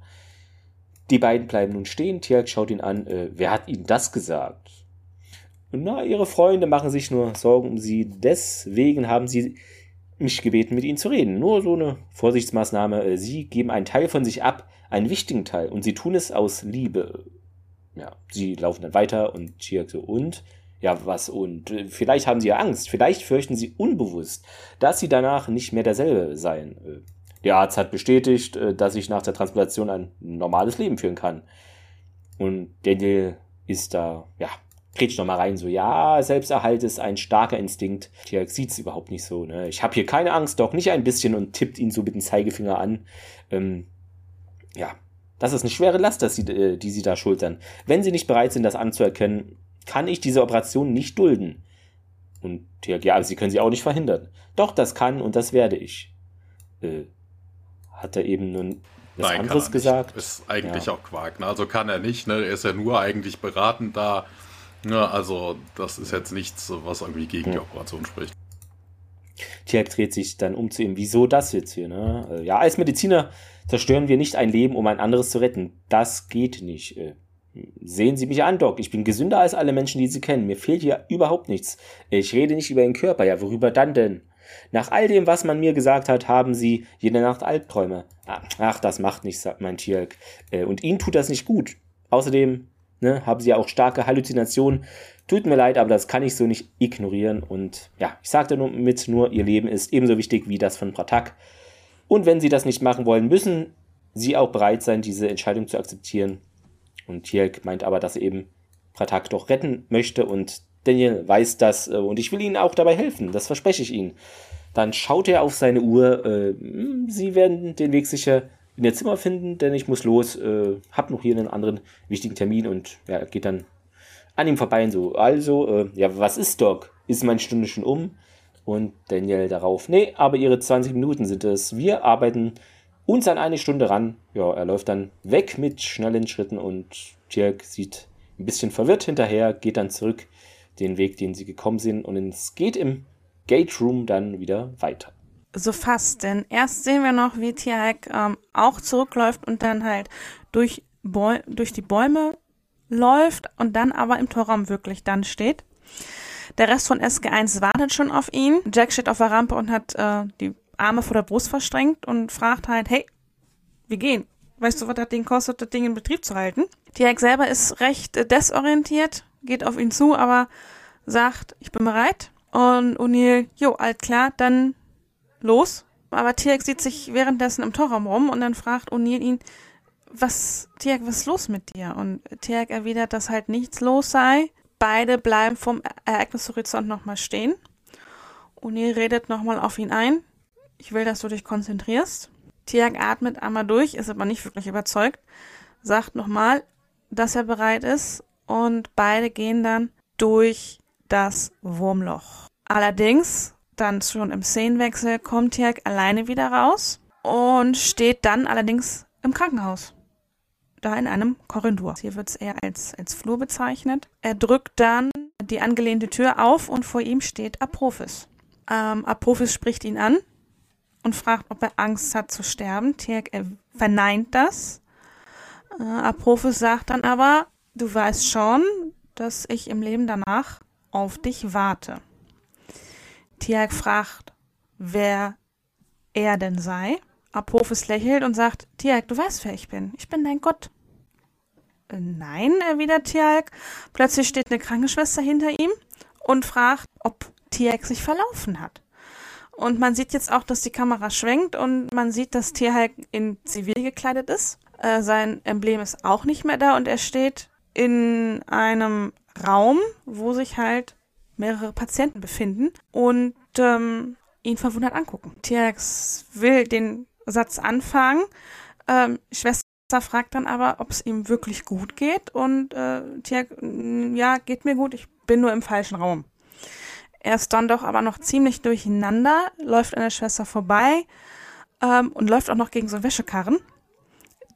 Die beiden bleiben nun stehen. Tjerk schaut ihn an. Äh, wer hat ihnen das gesagt? Na, ihre Freunde machen sich nur Sorgen um sie. Deswegen haben sie mich gebeten, mit ihnen zu reden. Nur so eine Vorsichtsmaßnahme. Äh, sie geben einen Teil von sich ab, einen wichtigen Teil. Und sie tun es aus Liebe. Ja, sie laufen dann weiter und Tjerk so, und? Ja, was und? Vielleicht haben sie ja Angst. Vielleicht fürchten sie unbewusst, dass sie danach nicht mehr derselbe seien. Äh, der Arzt hat bestätigt, äh, dass ich nach der Transplantation ein normales Leben führen kann. Und Daniel ist da, ja, kretscht nochmal rein, so, ja, Selbsterhalt ist ein starker Instinkt. Tialk sieht's überhaupt nicht so, ne. Ich habe hier keine Angst, doch nicht ein bisschen und tippt ihn so mit dem Zeigefinger an. Ähm, ja, das ist eine schwere Last, dass sie, äh, die sie da schultern. Wenn sie nicht bereit sind, das anzuerkennen, kann ich diese Operation nicht dulden. Und Tialk, ja, aber sie können sie auch nicht verhindern. Doch, das kann und das werde ich. Äh, hat er eben nun was Nein, anderes gesagt. Ist eigentlich ja. auch Quark. Ne? Also kann er nicht. Ne? Er ist ja nur eigentlich beratend da. Ne? Also das ist jetzt nichts, was irgendwie gegen ja. die Operation spricht. Tjerk dreht sich dann um zu ihm. Wieso das jetzt hier? Ne? Äh, ja, als Mediziner zerstören wir nicht ein Leben, um ein anderes zu retten. Das geht nicht. Äh, sehen Sie mich an, Doc. Ich bin gesünder als alle Menschen, die Sie kennen. Mir fehlt hier überhaupt nichts. Ich rede nicht über den Körper. Ja, worüber dann denn? Nach all dem, was man mir gesagt hat, haben sie jede Nacht Albträume. Ach, das macht nichts, sagt mein Tierk. Äh, und ihnen tut das nicht gut. Außerdem ne, haben sie ja auch starke Halluzinationen. Tut mir leid, aber das kann ich so nicht ignorieren. Und ja, ich sagte nur mit, nur ihr Leben ist ebenso wichtig wie das von Pratak. Und wenn sie das nicht machen wollen, müssen sie auch bereit sein, diese Entscheidung zu akzeptieren. Und Tierk meint aber, dass er eben Pratak doch retten möchte und Daniel weiß das äh, und ich will Ihnen auch dabei helfen, das verspreche ich Ihnen. Dann schaut er auf seine Uhr. Äh, Sie werden den Weg sicher in Ihr Zimmer finden, denn ich muss los. Äh, hab noch hier einen anderen wichtigen Termin und ja, geht dann an ihm vorbei und so. Also, äh, ja, was ist Doc? Ist meine Stunde schon um? Und Daniel darauf, nee, aber Ihre 20 Minuten sind es. Wir arbeiten uns an eine Stunde ran. Ja, er läuft dann weg mit schnellen Schritten und Dirk sieht ein bisschen verwirrt hinterher, geht dann zurück den Weg, den sie gekommen sind. Und es geht im Gate Room dann wieder weiter. So fast, denn erst sehen wir noch, wie Tiaik ähm, auch zurückläuft und dann halt durch, durch die Bäume läuft und dann aber im Torraum wirklich dann steht. Der Rest von SG1 wartet schon auf ihn. Jack steht auf der Rampe und hat äh, die Arme vor der Brust verstrengt und fragt halt, hey, wir gehen. Weißt du, was das Ding kostet, das Ding in Betrieb zu halten? Tiag selber ist recht äh, desorientiert, geht auf ihn zu, aber sagt, ich bin bereit. Und O'Neill, jo, alt klar, dann los. Aber Tiag sieht sich währenddessen im Torraum rum und dann fragt O'Neill ihn, was, Tiag, was ist los mit dir? Und Tiag erwidert, dass halt nichts los sei. Beide bleiben vom Ereignishorizont nochmal stehen. O'Neill redet nochmal auf ihn ein. Ich will, dass du dich konzentrierst. Tiag atmet einmal durch, ist aber nicht wirklich überzeugt, sagt nochmal, dass er bereit ist und beide gehen dann durch das Wurmloch. Allerdings, dann schon im Szenenwechsel, kommt Tiag alleine wieder raus und steht dann allerdings im Krankenhaus. Da in einem Korridor. Hier wird es eher als, als Flur bezeichnet. Er drückt dann die angelehnte Tür auf und vor ihm steht Apophis. Ähm, Apophis spricht ihn an und fragt, ob er Angst hat zu sterben. Tirk verneint das. Äh, Apophis sagt dann aber, du weißt schon, dass ich im Leben danach auf dich warte. Tiag fragt, wer er denn sei. Apophis lächelt und sagt, Tiag, du weißt, wer ich bin. Ich bin dein Gott. Äh, nein, erwidert Tiag. Plötzlich steht eine Krankenschwester hinter ihm und fragt, ob Tiag sich verlaufen hat. Und man sieht jetzt auch, dass die Kamera schwenkt und man sieht, dass Tierhulk in Zivil gekleidet ist. Äh, sein Emblem ist auch nicht mehr da und er steht in einem Raum, wo sich halt mehrere Patienten befinden und ähm, ihn verwundert angucken. Tierx will den Satz anfangen. Ähm, Schwester fragt dann aber, ob es ihm wirklich gut geht und äh, Tierx, ja, geht mir gut, ich bin nur im falschen Raum. Er ist dann doch aber noch ziemlich durcheinander, läuft an der Schwester vorbei ähm, und läuft auch noch gegen so Wäschekarren.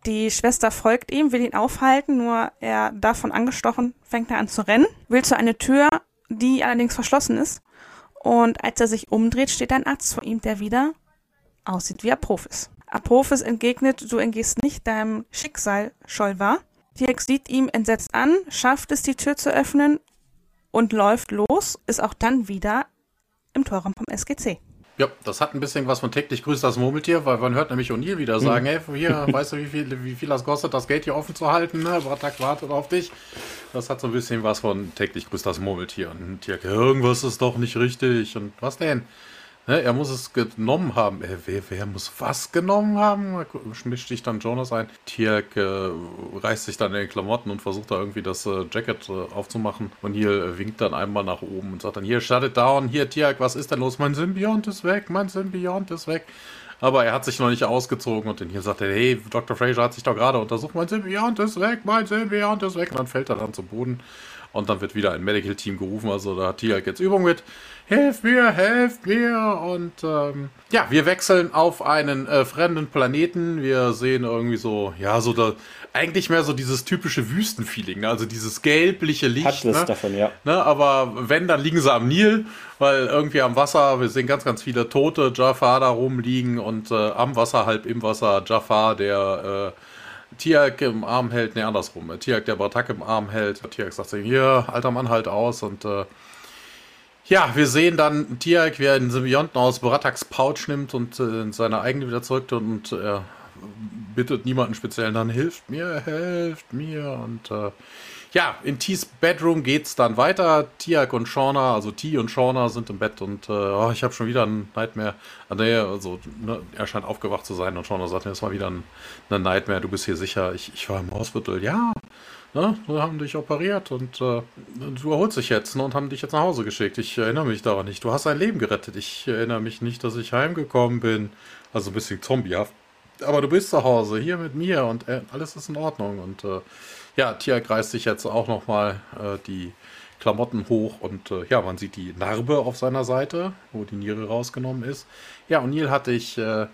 Die Schwester folgt ihm, will ihn aufhalten, nur er davon angestochen, fängt er an zu rennen, will zu einer Tür, die allerdings verschlossen ist. Und als er sich umdreht, steht ein Arzt vor ihm, der wieder aussieht wie Apophis. Apophis entgegnet, du entgehst nicht deinem Schicksal, Scholvar. Dirk sieht ihm entsetzt an, schafft es, die Tür zu öffnen und läuft los, ist auch dann wieder im Torraum vom SGC. Ja, das hat ein bisschen was von täglich grüßt das Murmeltier, weil man hört nämlich O'Neill wieder sagen, mhm. hey, hier, weißt du, wie viel, wie viel das kostet, das Geld hier offen zu halten, ne? Bratak wartet auf dich. Das hat so ein bisschen was von täglich grüßt das Murmeltier. Und Tier, irgendwas ist doch nicht richtig. Und was denn? Er muss es genommen haben. Äh, wer, wer, muss was genommen haben? Mischt sich dann Jonas ein. Tierk äh, reißt sich dann in den Klamotten und versucht da irgendwie das äh, Jacket äh, aufzumachen. Und hier äh, winkt dann einmal nach oben und sagt dann, hier, shut it down. Hier, Tierk, was ist denn los? Mein Symbiont ist weg, mein Symbiont ist weg. Aber er hat sich noch nicht ausgezogen und hier sagt er, hey, Dr. Fraser hat sich doch gerade untersucht, mein Symbiont ist weg, mein Symbiont ist weg. Und dann fällt er dann zu Boden und dann wird wieder ein Medical Team gerufen. Also da hat Tierk jetzt Übung mit hilf mir, helft mir. Und ähm, ja, wir wechseln auf einen äh, fremden Planeten. Wir sehen irgendwie so, ja, so da, eigentlich mehr so dieses typische Wüstenfeeling, ne? also dieses gelbliche Licht. Hat ne? davon, ja. Ne? Aber wenn, dann liegen sie am Nil, weil irgendwie am Wasser, wir sehen ganz, ganz viele tote Jafar da rumliegen und äh, am Wasser, halb im Wasser, Jafar, der äh, Tiak im Arm hält, ne, andersrum. Tiak, der Batak im Arm hält. Tiak sagt sich, hier, alter Mann, halt aus und äh, ja, wir sehen dann Tiak, wie er den Symbionten aus Borataks Pouch nimmt und äh, in seine eigene wieder zurück und er äh, bittet niemanden speziell dann, hilft mir, helft mir und äh, ja, in T's Bedroom geht's dann weiter. Tiak und Shauna, also T und Shauna sind im Bett und äh, oh, ich habe schon wieder ein Nightmare. Ah, nee, also ne, er scheint aufgewacht zu sein und Shauna sagt, es war wieder ein, ein Nightmare, du bist hier sicher. Ich, ich war im Hospital, ja ne, haben dich operiert und äh, du erholst dich jetzt ne, und haben dich jetzt nach Hause geschickt. Ich erinnere mich daran nicht. Du hast ein Leben gerettet. Ich erinnere mich nicht, dass ich heimgekommen bin. Also ein bisschen zombiehaft. Aber du bist zu Hause, hier mit mir und äh, alles ist in Ordnung. Und äh, ja, Tia kreist sich jetzt auch nochmal äh, die Klamotten hoch und äh, ja, man sieht die Narbe auf seiner Seite, wo die Niere rausgenommen ist. Ja, und Neil hatte ich äh,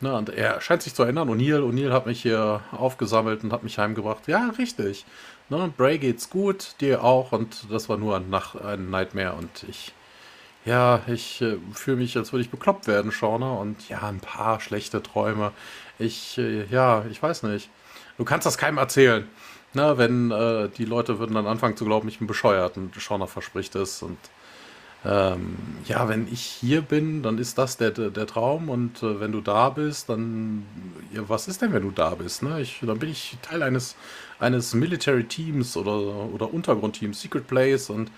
Ne, und er scheint sich zu erinnern. O'Neill, O'Neill hat mich hier aufgesammelt und hat mich heimgebracht. Ja, richtig. Ne, Bray geht's gut, dir auch. Und das war nur ein, Nacht, ein Nightmare. Und ich, ja, ich äh, fühle mich, als würde ich bekloppt werden, Shauna. Und ja, ein paar schlechte Träume. Ich, äh, ja, ich weiß nicht. Du kannst das keinem erzählen. Na, wenn äh, die Leute würden dann anfangen zu glauben, ich bin bescheuert und Schauner verspricht es und ähm, ja, wenn ich hier bin, dann ist das der, der, Traum und äh, wenn du da bist, dann ja, was ist denn, wenn du da bist? Ne? Ich, dann bin ich Teil eines, eines Military Teams oder, oder Untergrundteams, Secret Place und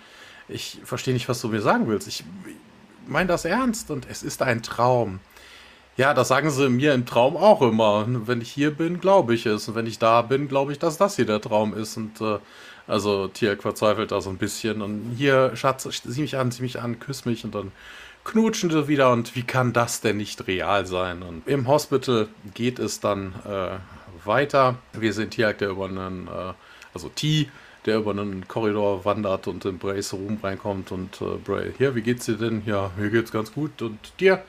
ich verstehe nicht, was du mir sagen willst. Ich meine das ernst und es ist ein Traum. Ja, das sagen sie mir im Traum auch immer. Wenn ich hier bin, glaube ich es. Und wenn ich da bin, glaube ich, dass das hier der Traum ist. Und äh, also Tier verzweifelt da so ein bisschen. Und hier, Schatz, sieh mich an, sieh mich an, küss mich und dann knutschen sie wieder. Und wie kann das denn nicht real sein? Und im Hospital geht es dann äh, weiter. Wir sehen Tiak, der über einen, äh, also T, der über einen Korridor wandert und in Brays Room reinkommt und äh, Bray, hier, wie geht's dir denn? Ja, mir geht's ganz gut. Und dir?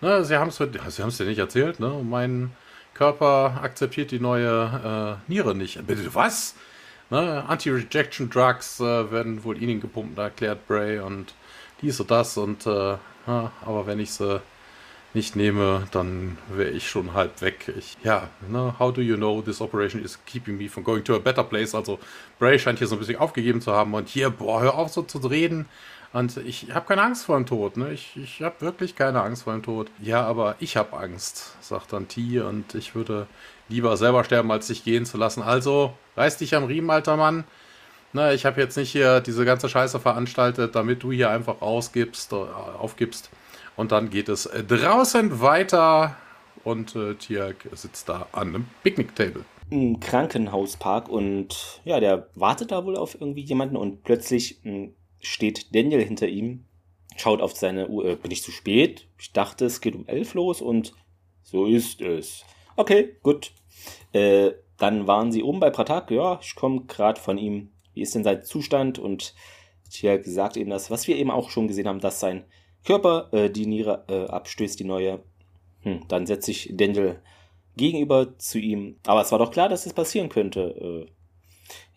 Ne, sie haben es sie dir nicht erzählt, ne? Mein Körper akzeptiert die neue äh, Niere nicht. Bitte, was? Ne? Anti-Rejection Drugs äh, werden wohl ihnen gepumpt, erklärt Bray und dies und das und äh, ja, aber wenn ich sie nicht nehme, dann wäre ich schon halb weg. Ich, ja, ne, how do you know this operation is keeping me from going to a better place? Also Bray scheint hier so ein bisschen aufgegeben zu haben und hier, boah, hör auf so zu reden. Und ich habe keine Angst vor dem Tod, ne? Ich, ich habe wirklich keine Angst vor dem Tod. Ja, aber ich habe Angst, sagt dann T. Und ich würde lieber selber sterben, als dich gehen zu lassen. Also, reiß dich am Riemen, alter Mann. Ne, ich habe jetzt nicht hier diese ganze Scheiße veranstaltet, damit du hier einfach ausgibst, äh, aufgibst. Und dann geht es draußen weiter und äh, Tiak sitzt da an einem Picknick-Table. Im Krankenhauspark und ja, der wartet da wohl auf irgendwie jemanden und plötzlich mh, hm, steht Daniel hinter ihm, schaut auf seine Uhr, äh, bin ich zu spät? Ich dachte, es geht um elf los und so ist es. Okay, gut. Äh, dann waren sie oben bei Pratak, ja, ich komme gerade von ihm. Wie ist denn sein Zustand? Und Tiag sagt eben das, was wir eben auch schon gesehen haben, dass sein Körper äh, die Niere äh, abstößt, die neue. Hm, dann setzt sich Daniel gegenüber zu ihm. Aber es war doch klar, dass es passieren könnte. Äh,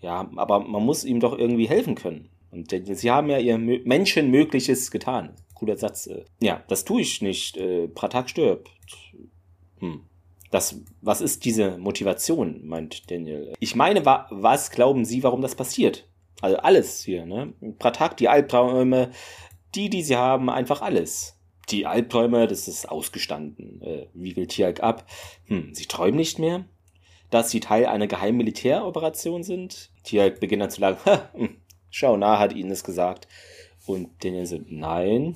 ja, aber man muss ihm doch irgendwie helfen können. Und sie haben ja ihr Menschenmögliches getan. Cooler Satz. Äh. Ja, das tue ich nicht. Äh, Pratak stirbt. Hm. Das, was ist diese Motivation, meint Daniel. Ich meine, wa was glauben Sie, warum das passiert? Also alles hier, ne? Pratak, die Albträume, die, die sie haben, einfach alles. Die Albträume, das ist ausgestanden. Äh, wie will Tiag ab? Hm, sie träumen nicht mehr? Dass sie Teil einer geheimen Militäroperation sind? Tiag beginnt dann zu hm, Schau nah hat ihnen das gesagt. Und Daniel so, nein.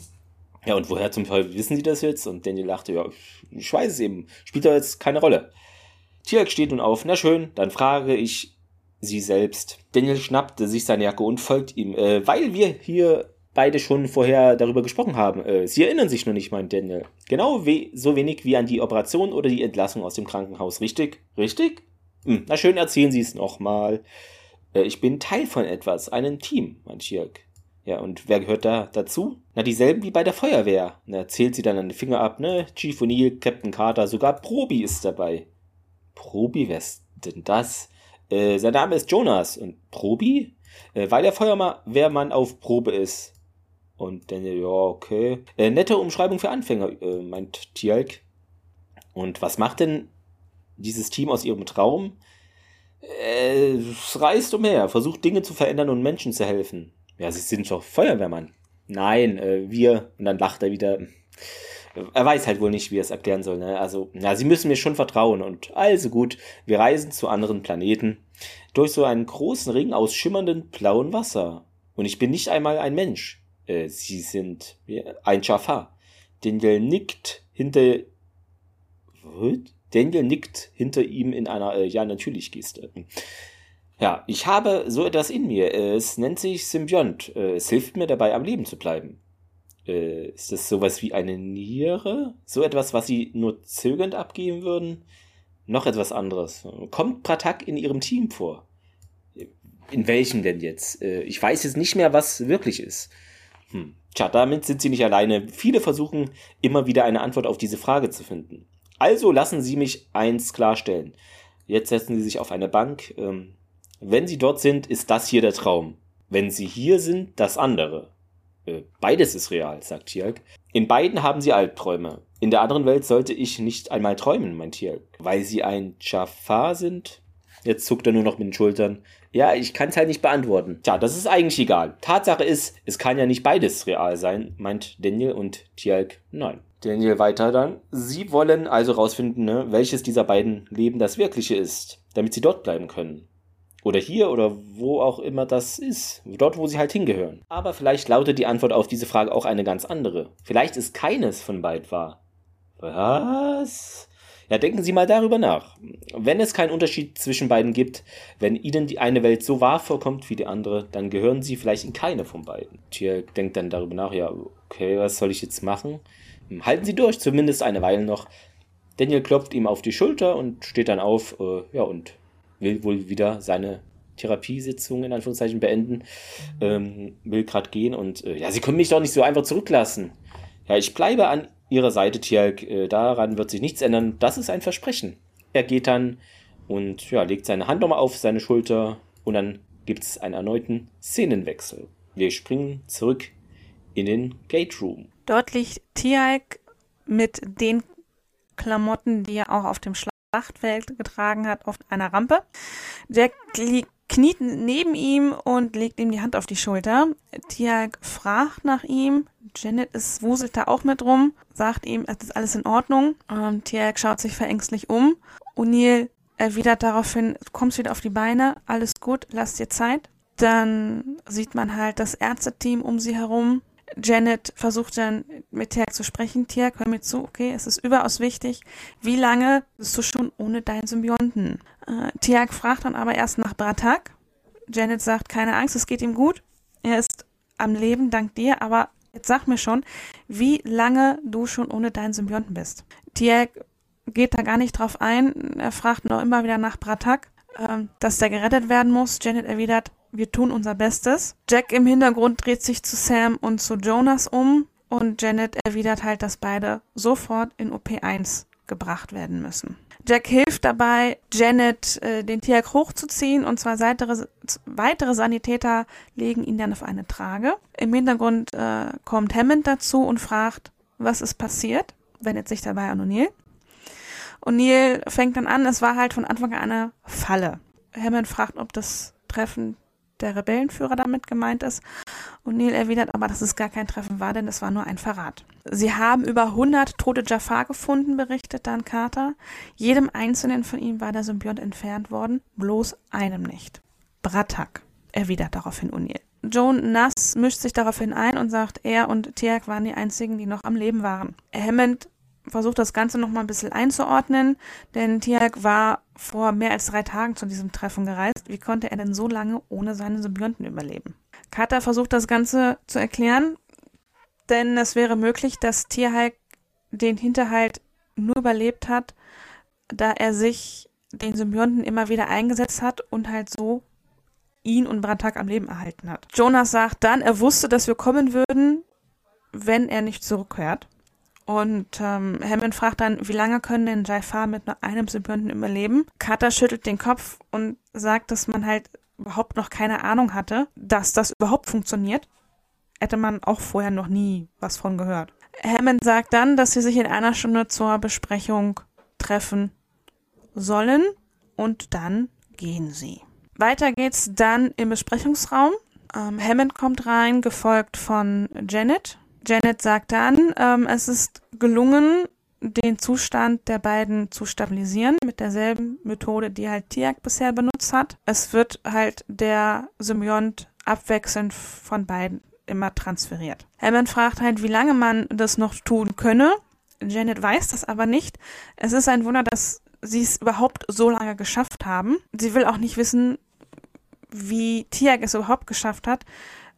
Ja, und woher zum Teufel wissen sie das jetzt? Und Daniel lachte, ja, ich weiß es eben. Spielt doch jetzt keine Rolle. Tiak steht nun auf. Na schön, dann frage ich sie selbst. Daniel schnappte sich seine Jacke und folgt ihm, äh, weil wir hier beide schon vorher darüber gesprochen haben. Äh, sie erinnern sich nur nicht, meint Daniel. Genau we so wenig wie an die Operation oder die Entlassung aus dem Krankenhaus. Richtig? Richtig? Hm, na schön, erzählen Sie es nochmal. Äh, ich bin Teil von etwas, einem Team, meint Schirk. Ja, und wer gehört da dazu? Na, dieselben wie bei der Feuerwehr. Na, zählt sie dann an den Finger ab, ne? Chief O'Neill, Captain Carter, sogar Probi ist dabei. Probi, wer ist denn das? Äh, sein Name ist Jonas. Und Probi? Äh, weil der Feuerwehrmann auf Probe ist. Und dann, ja, okay. Äh, nette Umschreibung für Anfänger, äh, meint Tialk. Und was macht denn dieses Team aus ihrem Traum? Äh, es reist umher, versucht Dinge zu verändern und Menschen zu helfen. Ja, sie sind doch Feuerwehrmann. Nein, äh, wir. Und dann lacht er wieder. Er weiß halt wohl nicht, wie er es erklären soll. Ne? Also, na, sie müssen mir schon vertrauen. Und also gut, wir reisen zu anderen Planeten. Durch so einen großen Ring aus schimmerndem blauen Wasser. Und ich bin nicht einmal ein Mensch. Äh, sie sind ein Jafar. Daniel nickt hinter. What? Daniel nickt hinter ihm in einer äh, Ja, natürlich Geste. Ja, ich habe so etwas in mir. Es nennt sich Symbiont. Äh, es hilft mir dabei, am Leben zu bleiben. Äh, ist das sowas wie eine Niere? So etwas, was Sie nur zögernd abgeben würden? Noch etwas anderes. Kommt Pratak in Ihrem Team vor? In welchem denn jetzt? Äh, ich weiß jetzt nicht mehr, was wirklich ist. Hm. Tja, damit sind Sie nicht alleine. Viele versuchen immer wieder eine Antwort auf diese Frage zu finden. Also lassen Sie mich eins klarstellen. Jetzt setzen Sie sich auf eine Bank. Ähm, wenn Sie dort sind, ist das hier der Traum. Wenn Sie hier sind, das andere. Äh, beides ist real, sagt Tjalk. In beiden haben Sie Albträume. In der anderen Welt sollte ich nicht einmal träumen, meint Tjalk. Weil Sie ein Jafar sind? Jetzt zuckt er nur noch mit den Schultern. Ja, ich kann es halt nicht beantworten. Tja, das ist eigentlich egal. Tatsache ist, es kann ja nicht beides real sein, meint Daniel und Tialk, nein. Daniel weiter dann. Sie wollen also rausfinden, ne, welches dieser beiden Leben das wirkliche ist, damit sie dort bleiben können. Oder hier oder wo auch immer das ist. Dort, wo sie halt hingehören. Aber vielleicht lautet die Antwort auf diese Frage auch eine ganz andere. Vielleicht ist keines von beiden wahr. Was? Ja, denken Sie mal darüber nach. Wenn es keinen Unterschied zwischen beiden gibt, wenn Ihnen die eine Welt so wahr vorkommt wie die andere, dann gehören Sie vielleicht in keine von beiden. Tier denkt dann darüber nach, ja, okay, was soll ich jetzt machen? Hm, halten Sie durch, zumindest eine Weile noch. Daniel klopft ihm auf die Schulter und steht dann auf, äh, ja, und will wohl wieder seine Therapiesitzung in Anführungszeichen beenden, ähm, will gerade gehen und äh, ja, Sie können mich doch nicht so einfach zurücklassen. Ja, ich bleibe an Ihrer Seite, Tjalk. Äh, daran wird sich nichts ändern. Das ist ein Versprechen. Er geht dann und ja, legt seine Hand nochmal auf seine Schulter und dann gibt es einen erneuten Szenenwechsel. Wir springen zurück in den Gate Room. Dort liegt Tialk mit den Klamotten, die er auch auf dem Schlachtfeld getragen hat, auf einer Rampe. Jack kniet neben ihm und legt ihm die Hand auf die Schulter. Tiag fragt nach ihm. Janet ist, wuselt da auch mit rum, sagt ihm, es ist alles in Ordnung. Ähm, Tiag schaut sich verängstlich um. O'Neill erwidert daraufhin, du kommst wieder auf die Beine, alles gut, lass dir Zeit. Dann sieht man halt das Ärzteteam um sie herum. Janet versucht dann mit Tiag zu sprechen. Tiag, hör mir zu, okay, es ist überaus wichtig. Wie lange bist du schon ohne deinen Symbionten? Äh, Tiag fragt dann aber erst nach Bratak. Janet sagt, keine Angst, es geht ihm gut. Er ist am Leben dank dir, aber jetzt sag mir schon, wie lange du schon ohne deinen Symbionten bist. Tiag geht da gar nicht drauf ein. Er fragt noch immer wieder nach Bratak, äh, dass der gerettet werden muss. Janet erwidert, wir tun unser Bestes. Jack im Hintergrund dreht sich zu Sam und zu Jonas um und Janet erwidert halt, dass beide sofort in OP1 gebracht werden müssen. Jack hilft dabei, Janet äh, den Tiag hochzuziehen und zwei weitere, weitere Sanitäter legen ihn dann auf eine Trage. Im Hintergrund äh, kommt Hammond dazu und fragt, was ist passiert, wendet sich dabei an O'Neill. O'Neill fängt dann an, es war halt von Anfang an eine Falle. Hammond fragt, ob das Treffen der Rebellenführer damit gemeint ist. Und Neil erwidert aber, dass es gar kein Treffen war, denn es war nur ein Verrat. Sie haben über 100 tote Jafar gefunden, berichtet dann Carter. Jedem einzelnen von ihnen war der Symbiont entfernt worden, bloß einem nicht. Bratak, erwidert daraufhin O'Neill. Joan Nass mischt sich daraufhin ein und sagt, er und Tiak waren die einzigen, die noch am Leben waren. Hammond versucht das Ganze nochmal ein bisschen einzuordnen, denn Tiag war vor mehr als drei Tagen zu diesem Treffen gereist. Wie konnte er denn so lange ohne seine Symbionten überleben? Carter versucht das Ganze zu erklären, denn es wäre möglich, dass Tierhulk den Hinterhalt nur überlebt hat, da er sich den Symbionten immer wieder eingesetzt hat und halt so ihn und Brantak am Leben erhalten hat. Jonas sagt dann, er wusste, dass wir kommen würden, wenn er nicht zurückkehrt. Und ähm, Hammond fragt dann, wie lange können denn Jafar mit nur einem Symbionten überleben? Carter schüttelt den Kopf und sagt, dass man halt überhaupt noch keine Ahnung hatte, dass das überhaupt funktioniert. Hätte man auch vorher noch nie was von gehört. Hammond sagt dann, dass sie sich in einer Stunde zur Besprechung treffen sollen und dann gehen sie. Weiter geht's dann im Besprechungsraum. Ähm, Hammond kommt rein, gefolgt von Janet, Janet sagt dann, ähm, es ist gelungen, den Zustand der beiden zu stabilisieren mit derselben Methode, die halt Tiak bisher benutzt hat. Es wird halt der Symbiont abwechselnd von beiden immer transferiert. Hammond fragt halt, wie lange man das noch tun könne. Janet weiß das aber nicht. Es ist ein Wunder, dass sie es überhaupt so lange geschafft haben. Sie will auch nicht wissen, wie Tiak es überhaupt geschafft hat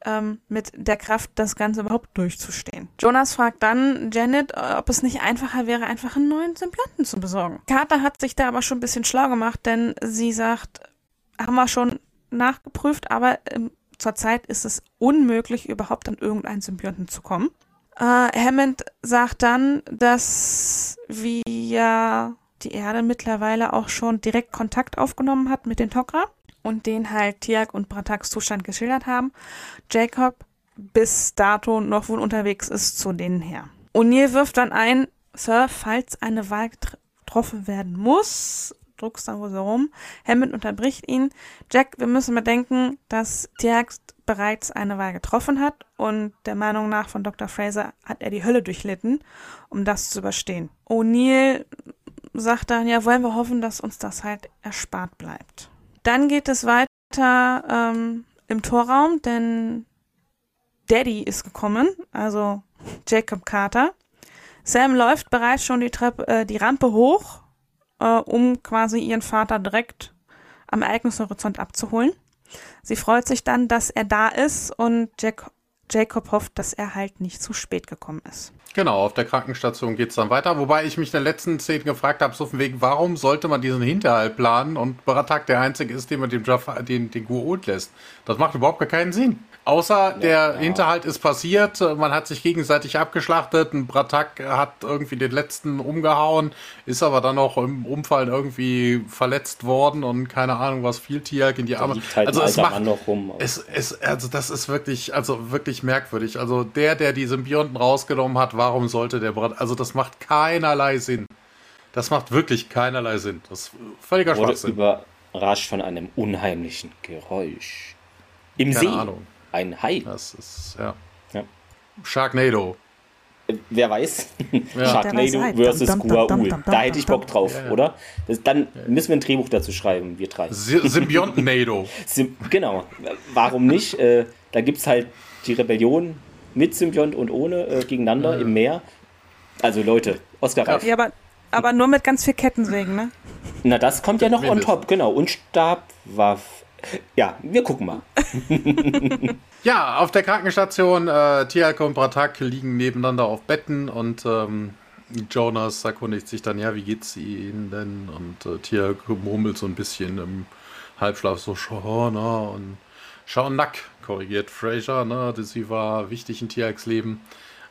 ähm, mit der Kraft, das Ganze überhaupt durchzustehen. Jonas fragt dann Janet, äh, ob es nicht einfacher wäre, einfach einen neuen Symbionten zu besorgen. Carter hat sich da aber schon ein bisschen schlau gemacht, denn sie sagt, haben wir schon nachgeprüft, aber ähm, zurzeit ist es unmöglich, überhaupt an irgendeinen Symbionten zu kommen. Äh, Hammond sagt dann, dass wir die Erde mittlerweile auch schon direkt Kontakt aufgenommen hat mit den Tok'ra und den halt Tiag und Brataks Zustand geschildert haben. Jacob bis dato noch wohl unterwegs ist zu denen her. O'Neill wirft dann ein, Sir, falls eine Wahl getroffen werden muss, druckst dann wohl so rum. Hammond unterbricht ihn. Jack, wir müssen bedenken, dass Tiax bereits eine Wahl getroffen hat und der Meinung nach von Dr. Fraser hat er die Hölle durchlitten, um das zu überstehen. O'Neill sagt dann, ja, wollen wir hoffen, dass uns das halt erspart bleibt. Dann geht es weiter ähm, im Torraum, denn Daddy ist gekommen, also Jacob Carter. Sam läuft bereits schon die Treppe, äh, die Rampe hoch, äh, um quasi ihren Vater direkt am Ereignishorizont abzuholen. Sie freut sich dann, dass er da ist und Jack, Jacob hofft, dass er halt nicht zu spät gekommen ist. Genau, auf der Krankenstation geht es dann weiter. Wobei ich mich in der letzten Szene gefragt habe, so von wegen, warum sollte man diesen Hinterhalt planen und Baratak der Einzige ist, den man dem Jaffa, den, den Gua'uld lässt. Das macht überhaupt gar keinen Sinn. Außer ja, der ja. Hinterhalt ist passiert, man hat sich gegenseitig abgeschlachtet, ein Bratak hat irgendwie den letzten umgehauen, ist aber dann auch im Umfallen irgendwie verletzt worden und keine Ahnung was, viel Tier in die Arme. Halt also es macht, noch rum. Es, es, also das ist wirklich, also wirklich merkwürdig. Also der, der die Symbionten rausgenommen hat, warum sollte der Brat, also das macht keinerlei Sinn. Das macht wirklich keinerlei Sinn. Das ist völliger Wurde Schwachsinn. überrascht von einem unheimlichen Geräusch. Im Keine See. Ahnung. Ein Hai. Das ist, ja. Ja. Sharknado. Wer weiß? Ja. Sharknado Hai. versus dum, Da hätte ich Bock drauf, Ja, ja. oder? Das, dann müssen wir ein Drehbuch dazu schreiben, wir drei. Sy- Symbionten-Nado. Sym genau. Warum nicht? Äh, da gibt es halt die Rebellion mit Symbiont und ohne äh, gegeneinander im Meer. Also Leute, Oscar reif. Ja, aber, aber nur mit ganz viel Kettensägen, ne? Na, das kommt ja noch on top, genau. Und Stabwaff. Ja, wir gucken mal. Ja, auf der Krankenstation, äh, Tialk und Bratak liegen nebeneinander auf Betten und ähm, Jonas erkundigt sich dann, ja, wie geht's Ihnen denn? Und äh, Tialk murmelt so ein bisschen im Halbschlaf so, schau, na, und schau, nack, korrigiert Fraser, ne, sie war wichtig in Tialks Leben.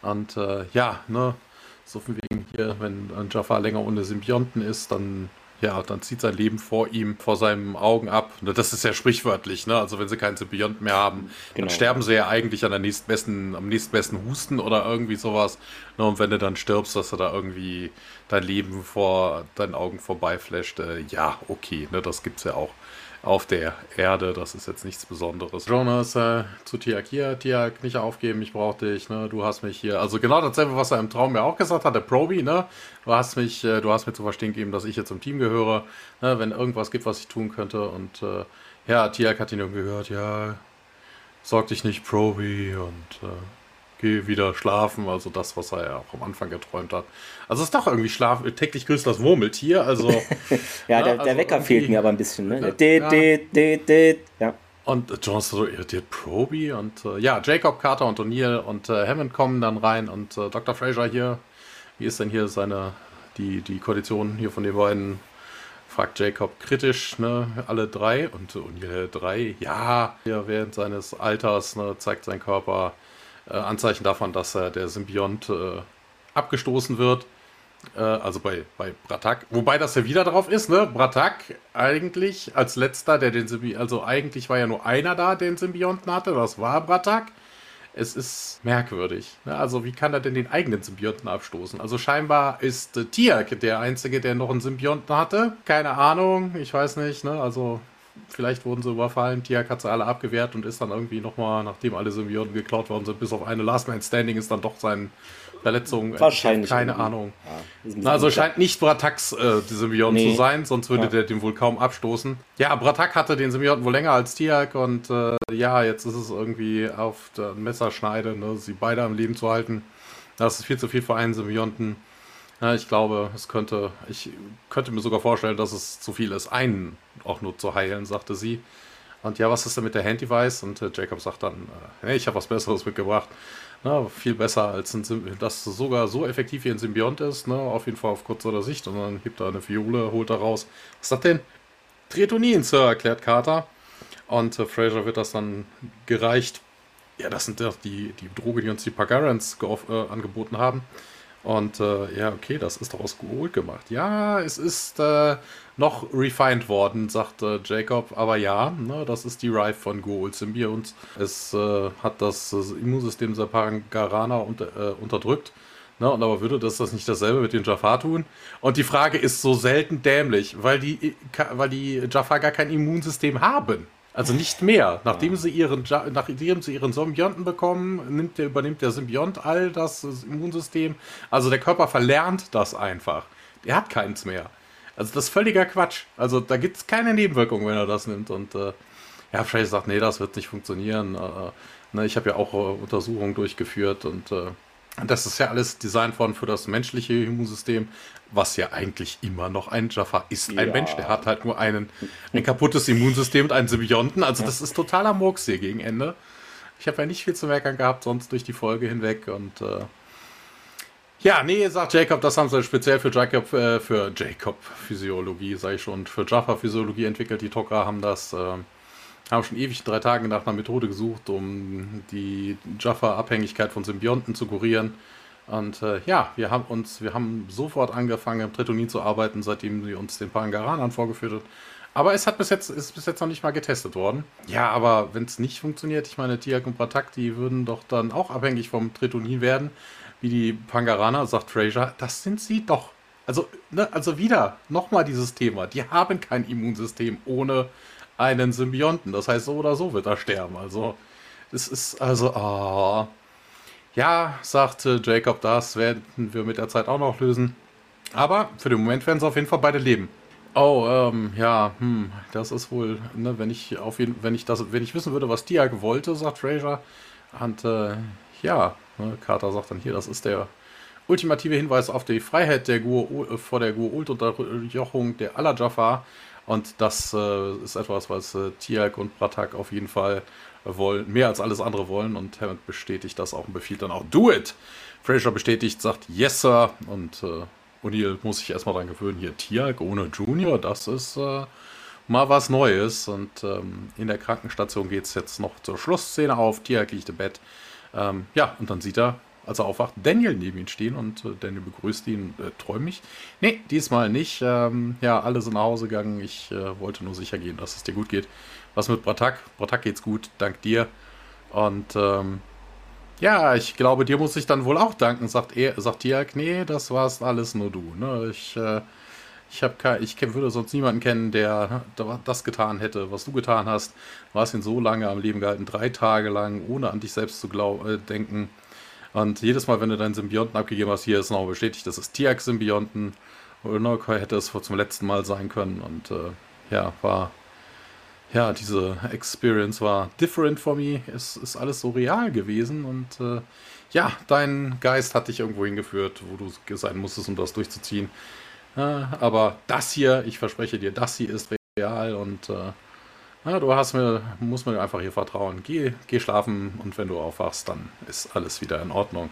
Und äh, ja, ne, so von wegen hier, wenn Jafar länger ohne Symbionten ist, dann ja, dann zieht sein Leben vor ihm, vor seinen Augen ab. Das ist ja sprichwörtlich, ne? Also wenn sie keinen Symbionten mehr haben, Genau. dann sterben sie ja eigentlich an der nächstbesten, am nächstbesten Husten oder irgendwie sowas. Ne? Und wenn du dann stirbst, dass du da irgendwie dein Leben vor deinen Augen vorbeiflasht, äh, ja, okay, ne? Das gibt's ja auch auf der Erde. Das ist jetzt nichts Besonderes. Jonas äh, zu Tiak hier, Tiak, nicht aufgeben, ich brauche dich, ne? Du hast mich hier. Also genau dasselbe, was er im Traum ja auch gesagt hat, der Proby, ne? Du hast mich, äh, du hast mir zu verstehen gegeben, dass ich jetzt zum Team gehöre, ne? wenn irgendwas gibt, was ich tun könnte. Und äh, ja, Tiak hat ihn irgendwie gehört, ja, sorg dich nicht, Proby, und äh, geh wieder schlafen. Also das, was er ja auch am Anfang geträumt hat. Also es ist doch irgendwie Schlaf, täglich grüßt das Murmeltier. Also Ja, Ja, der, also der Wecker fehlt mir aber ein bisschen. Ne? Ja. Dit, dit, dit, dit. Ja. Und äh, Jonas so irritiert Proby und äh, ja, Jacob, Carter und O'Neill und äh, Hammond kommen dann rein und äh, Dr. Fraser hier, wie ist denn hier seine, die, die Koalition hier von den beiden? Fragt Jacob kritisch, ne, alle drei und O'Neill drei, ja, hier während seines Alters ne, zeigt sein Körper äh, Anzeichen davon, dass er der Symbiont äh, abgestoßen wird. Äh, also bei, bei Bratak. Wobei das ja wieder drauf ist, ne? Bratak eigentlich als letzter, der den Symbi also eigentlich war ja nur einer da, der den Symbionten hatte, das war Bratak. Es ist merkwürdig. Ne? Also wie kann er denn den eigenen Symbionten abstoßen? Also scheinbar ist äh, Tiak der Einzige, der noch einen Symbionten hatte. Keine Ahnung, ich weiß nicht. Ne? Also vielleicht wurden sie überfallen. Tiak hat sie alle abgewehrt und ist dann irgendwie nochmal, nachdem alle Symbionten geklaut worden sind, bis auf eine Last Man Standing ist dann doch seine Verletzung. Wahrscheinlich Keine irgendwie. Ahnung. Ja, Na, also scheint nicht Brataks äh, die Symbionten Nee. zu sein, sonst würde Ja. der den wohl kaum abstoßen. Ja, Bratak hatte den Symbionten wohl länger als Tiak und äh, ja, jetzt ist es irgendwie auf der Messerschneide, ne, sie beide am Leben zu halten. Das ist viel zu viel für einen Symbionten. Ja, ich glaube, es könnte, ich könnte mir sogar vorstellen, dass es zu viel ist, einen auch nur zu heilen, sagte sie. Und ja, was ist denn mit der Hand-Device? Und äh, Jacob sagt dann, äh, hey, ich habe was Besseres mitgebracht. Na, viel besser, als ein Sym das sogar so effektiv wie ein Symbiont ist, ne? auf jeden Fall auf kurzer Sicht. Und dann hebt er eine Fiole, holt er raus. Was das denn? Tretonin, Sir, erklärt Carter. Und äh, Fraser wird das dann gereicht. Ja, das sind doch die, die Droge, die uns die Pagarans äh, angeboten haben. Und äh, ja, okay, das ist doch aus Gold gemacht. Ja, es ist äh, noch refined worden, sagt äh, Jacob. Aber ja, ne, das ist die Rife von Gold Symbiont. Es äh, hat das äh, Immunsystem der Pagarana unter, äh, unterdrückt. Ne, und aber würde das, das nicht dasselbe mit den Jafar tun? Und die Frage ist so selten dämlich, weil die, weil die Jafar gar kein Immunsystem haben. Also nicht mehr. Nachdem sie ihren, nachdem sie ihren Symbionten bekommen, nimmt der, übernimmt der Symbiont all das Immunsystem. Also der Körper verlernt das einfach. Der hat keins mehr. Also das ist völliger Quatsch. Also da gibt es keine Nebenwirkungen, wenn er das nimmt. Und äh, ja, Frey sagt, nee, das wird nicht funktionieren. Äh, ne, ich habe ja auch äh, Untersuchungen durchgeführt und äh, das ist ja alles designt worden für das menschliche Immunsystem, was ja eigentlich immer noch ein Jaffa ist. Ja. Ein Mensch, der hat halt nur einen, ein kaputtes Immunsystem und einen Symbionten. Also das ist totaler Murks hier gegen Ende. Ich habe ja nicht viel zu meckern gehabt, sonst durch die Folge hinweg und äh, ja, nee, sagt Jacob, das haben sie speziell für Jacob, äh, für Jacob Physiologie, sage ich schon, für Jaffa Physiologie entwickelt. Die Tok'ra haben das äh, haben schon ewig drei Tage nach einer Methode gesucht, um die Jaffa-Abhängigkeit von Symbionten zu kurieren. Und äh, ja, wir haben uns, wir haben sofort angefangen, im Tritonin zu arbeiten, seitdem sie uns den Pangaranern vorgeführt hat. Aber es hat bis jetzt, ist bis jetzt noch nicht mal getestet worden. Ja, aber wenn es nicht funktioniert, ich meine, Tiak und Pratak, die würden doch dann auch abhängig vom Tritonin werden, wie die Pangaraner, sagt Fraser. Das sind sie doch. Also, ne, also wieder, nochmal dieses Thema. Die haben kein Immunsystem ohne einen Symbionten. Das heißt, so oder so wird er sterben. Also, es ist also, oh. ja, sagte Jacob, das werden wir mit der Zeit auch noch lösen. Aber für den Moment werden sie auf jeden Fall beide leben. Oh, ähm, ja, hm, das ist wohl, ne, wenn ich auf jeden, wenn ich das, wenn ich wissen würde, was Diag wollte, sagt Fraser. Und äh, ja, ne, Carter sagt dann hier, das ist der ultimative Hinweis auf die Freiheit der Gur, äh, vor der Gur-Ult-Unterjochung der aller Jafar. Und das äh, ist etwas, was äh, Tiag und Bratak auf jeden Fall wollen, mehr als alles andere wollen. Und Hammond bestätigt das auch und befiehlt dann auch, do it! Fraser bestätigt, sagt, yes, sir. Und äh, O'Neill muss sich erstmal dran gewöhnen, hier Tiag ohne Junior, das ist äh, mal was Neues. Und ähm, in der Krankenstation geht es jetzt noch zur Schlussszene auf. Tiag liegt im Bett. Ähm, ja, und dann sieht er als er aufwacht, Daniel neben ihm stehen und äh, Daniel begrüßt ihn äh, träumig. Nee, diesmal nicht. Ähm, ja, alle sind nach Hause gegangen. Ich äh, wollte nur sicher gehen, dass es dir gut geht. Was mit Bratak? Bratak geht's gut, dank dir. Und ähm, ja, ich glaube, dir muss ich dann wohl auch danken, sagt er, sagt Tiak, nee, das war's alles nur du. Ne? Ich, äh, ich, hab ich würde sonst niemanden kennen, der das getan hätte, was du getan hast. Du hast ihn so lange am Leben gehalten, drei Tage lang, ohne an dich selbst zu glaub, äh, denken. Und jedes Mal, wenn du deinen Symbionten abgegeben hast, hier ist noch bestätigt, das ist Tiax-Symbionten. Unokai hätte es zum letzten Mal sein können. Und äh, ja, war. Ja, diese Experience war different for me. Es ist alles so real gewesen. Und äh, ja, dein Geist hat dich irgendwo hingeführt, wo du sein musstest, um das durchzuziehen. Äh, aber das hier, ich verspreche dir, das hier ist real und ja, du hast mir, musst mir einfach hier vertrauen. Geh, geh schlafen und wenn du aufwachst, dann ist alles wieder in Ordnung.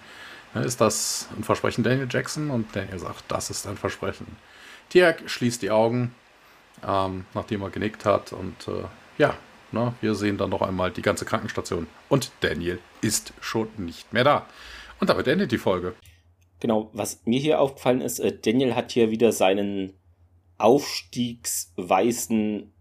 Ist das ein Versprechen Daniel Jackson? Und Daniel sagt, das ist ein Versprechen. Tiak schließt die Augen, ähm, nachdem er genickt hat. Und äh, ja, ne, wir sehen dann noch einmal die ganze Krankenstation. Und Daniel ist schon nicht mehr da. Und damit endet die Folge. Genau, was mir hier aufgefallen ist, äh, Daniel hat hier wieder seinen aufstiegsweißen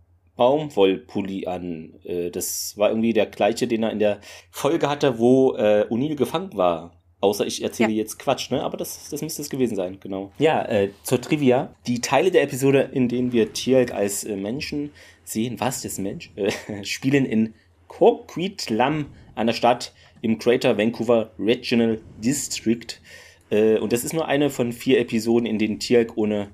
Baumwollpulli an. Äh, das war irgendwie der gleiche, den er in der Folge hatte, wo äh, O'Neill gefangen war. Außer ich erzähle ja. jetzt Quatsch, ne? Aber das, das müsste es gewesen sein, genau. Ja, äh, zur Trivia. Die Teile der Episode, in denen wir Tialk als äh, Menschen sehen, was das Mensch, äh, spielen in Coquitlam, einer Stadt im Greater Vancouver Regional District. Äh, und das ist nur eine von vier Episoden, in denen Tialk ohne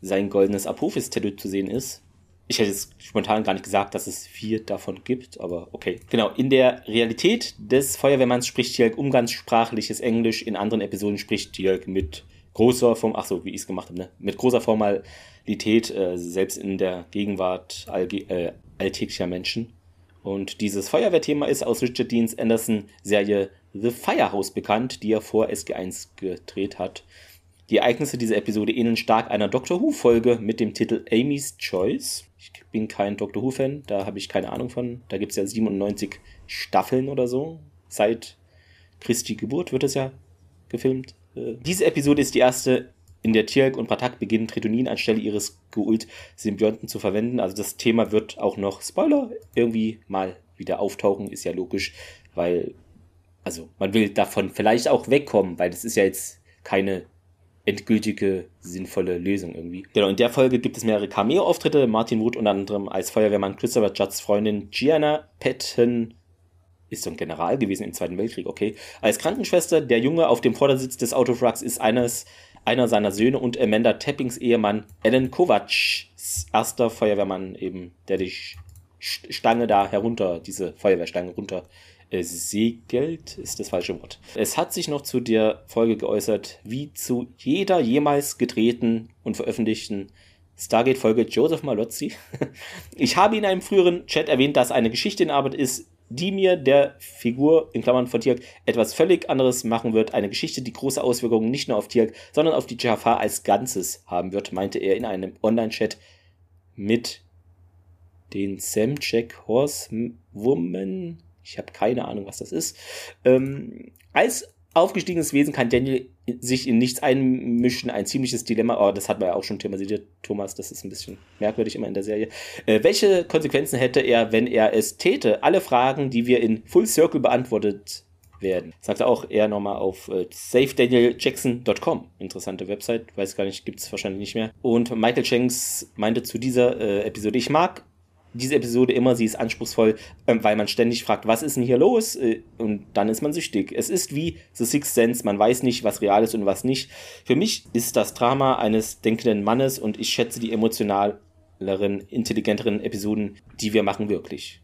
sein goldenes Apophis-Tattoo zu sehen ist. Ich hätte jetzt spontan gar nicht gesagt, dass es vier davon gibt, aber okay. Genau, in der Realität des Feuerwehrmanns spricht Tjalk umgangssprachliches Englisch, in anderen Episoden spricht Tjalk mit großer Form, ach so, wie ich es gemacht habe, ne? mit großer Formalität, äh, selbst in der Gegenwart äh, alltäglicher Menschen. Und dieses Feuerwehrthema ist aus Richard Deans Anderson Serie The Firehouse bekannt, die er vor SG1 gedreht hat. Die Ereignisse dieser Episode ähneln stark einer Doctor Who-Folge mit dem Titel Amy's Choice. Ich bin kein Doctor Who-Fan, da habe ich keine Ahnung von. Da gibt es ja 97 Staffeln oder so. Seit Christi Geburt wird es ja gefilmt. Äh, diese Episode ist die erste, in der Tierk und Patak beginnen, Tritonin anstelle ihres Geult-Symbionten zu verwenden. Also das Thema wird auch noch, Spoiler, irgendwie mal wieder auftauchen, ist ja logisch, weil, also man will davon vielleicht auch wegkommen, weil das ist ja jetzt keine endgültige, sinnvolle Lösung irgendwie. Genau, in der Folge gibt es mehrere Cameo-Auftritte. Martin Wood unter anderem als Feuerwehrmann Christopher Judds Freundin Gianna Patton ist so ein General gewesen im Zweiten Weltkrieg, okay. Als Krankenschwester, der Junge auf dem Vordersitz des Autofrags ist eines, einer seiner Söhne und Amanda Tappings Ehemann Alan Kovacs erster Feuerwehrmann eben, der die Stange da herunter, diese Feuerwehrstange runter segelt, ist das falsche Wort. Es hat sich noch zu der Folge geäußert, wie zu jeder jemals gedrehten und veröffentlichten Stargate-Folge Joseph Malozzi. Ich habe in einem früheren Chat erwähnt, dass eine Geschichte in Arbeit ist, die mir der Figur, in Klammern von Tirk, etwas völlig anderes machen wird. Eine Geschichte, die große Auswirkungen nicht nur auf Tirk, sondern auf die Jaffa als Ganzes haben wird, meinte er in einem Online-Chat mit den Samcheck Horsewoman ich habe keine Ahnung, was das ist. Ähm, als aufgestiegenes Wesen kann Daniel sich in nichts einmischen, ein ziemliches Dilemma. Oh, das hat man ja auch schon thematisiert, Thomas, das ist ein bisschen merkwürdig immer in der Serie. Äh, welche Konsequenzen hätte er, wenn er es täte? Alle Fragen, die wir in Full Circle beantwortet werden. Sagt er auch eher nochmal auf äh, safedanieljackson.com. Interessante Website, weiß gar nicht, gibt es wahrscheinlich nicht mehr. Und Michael Shanks meinte zu dieser äh, Episode, ich mag diese Episode immer, sie ist anspruchsvoll, ähm, weil man ständig fragt, was ist denn hier los? Äh, und dann ist man süchtig. Es ist wie The Sixth Sense, man weiß nicht, was real ist und was nicht. Für mich ist das Drama eines denkenden Mannes und ich schätze die emotionaleren, intelligenteren Episoden, die wir machen, wirklich.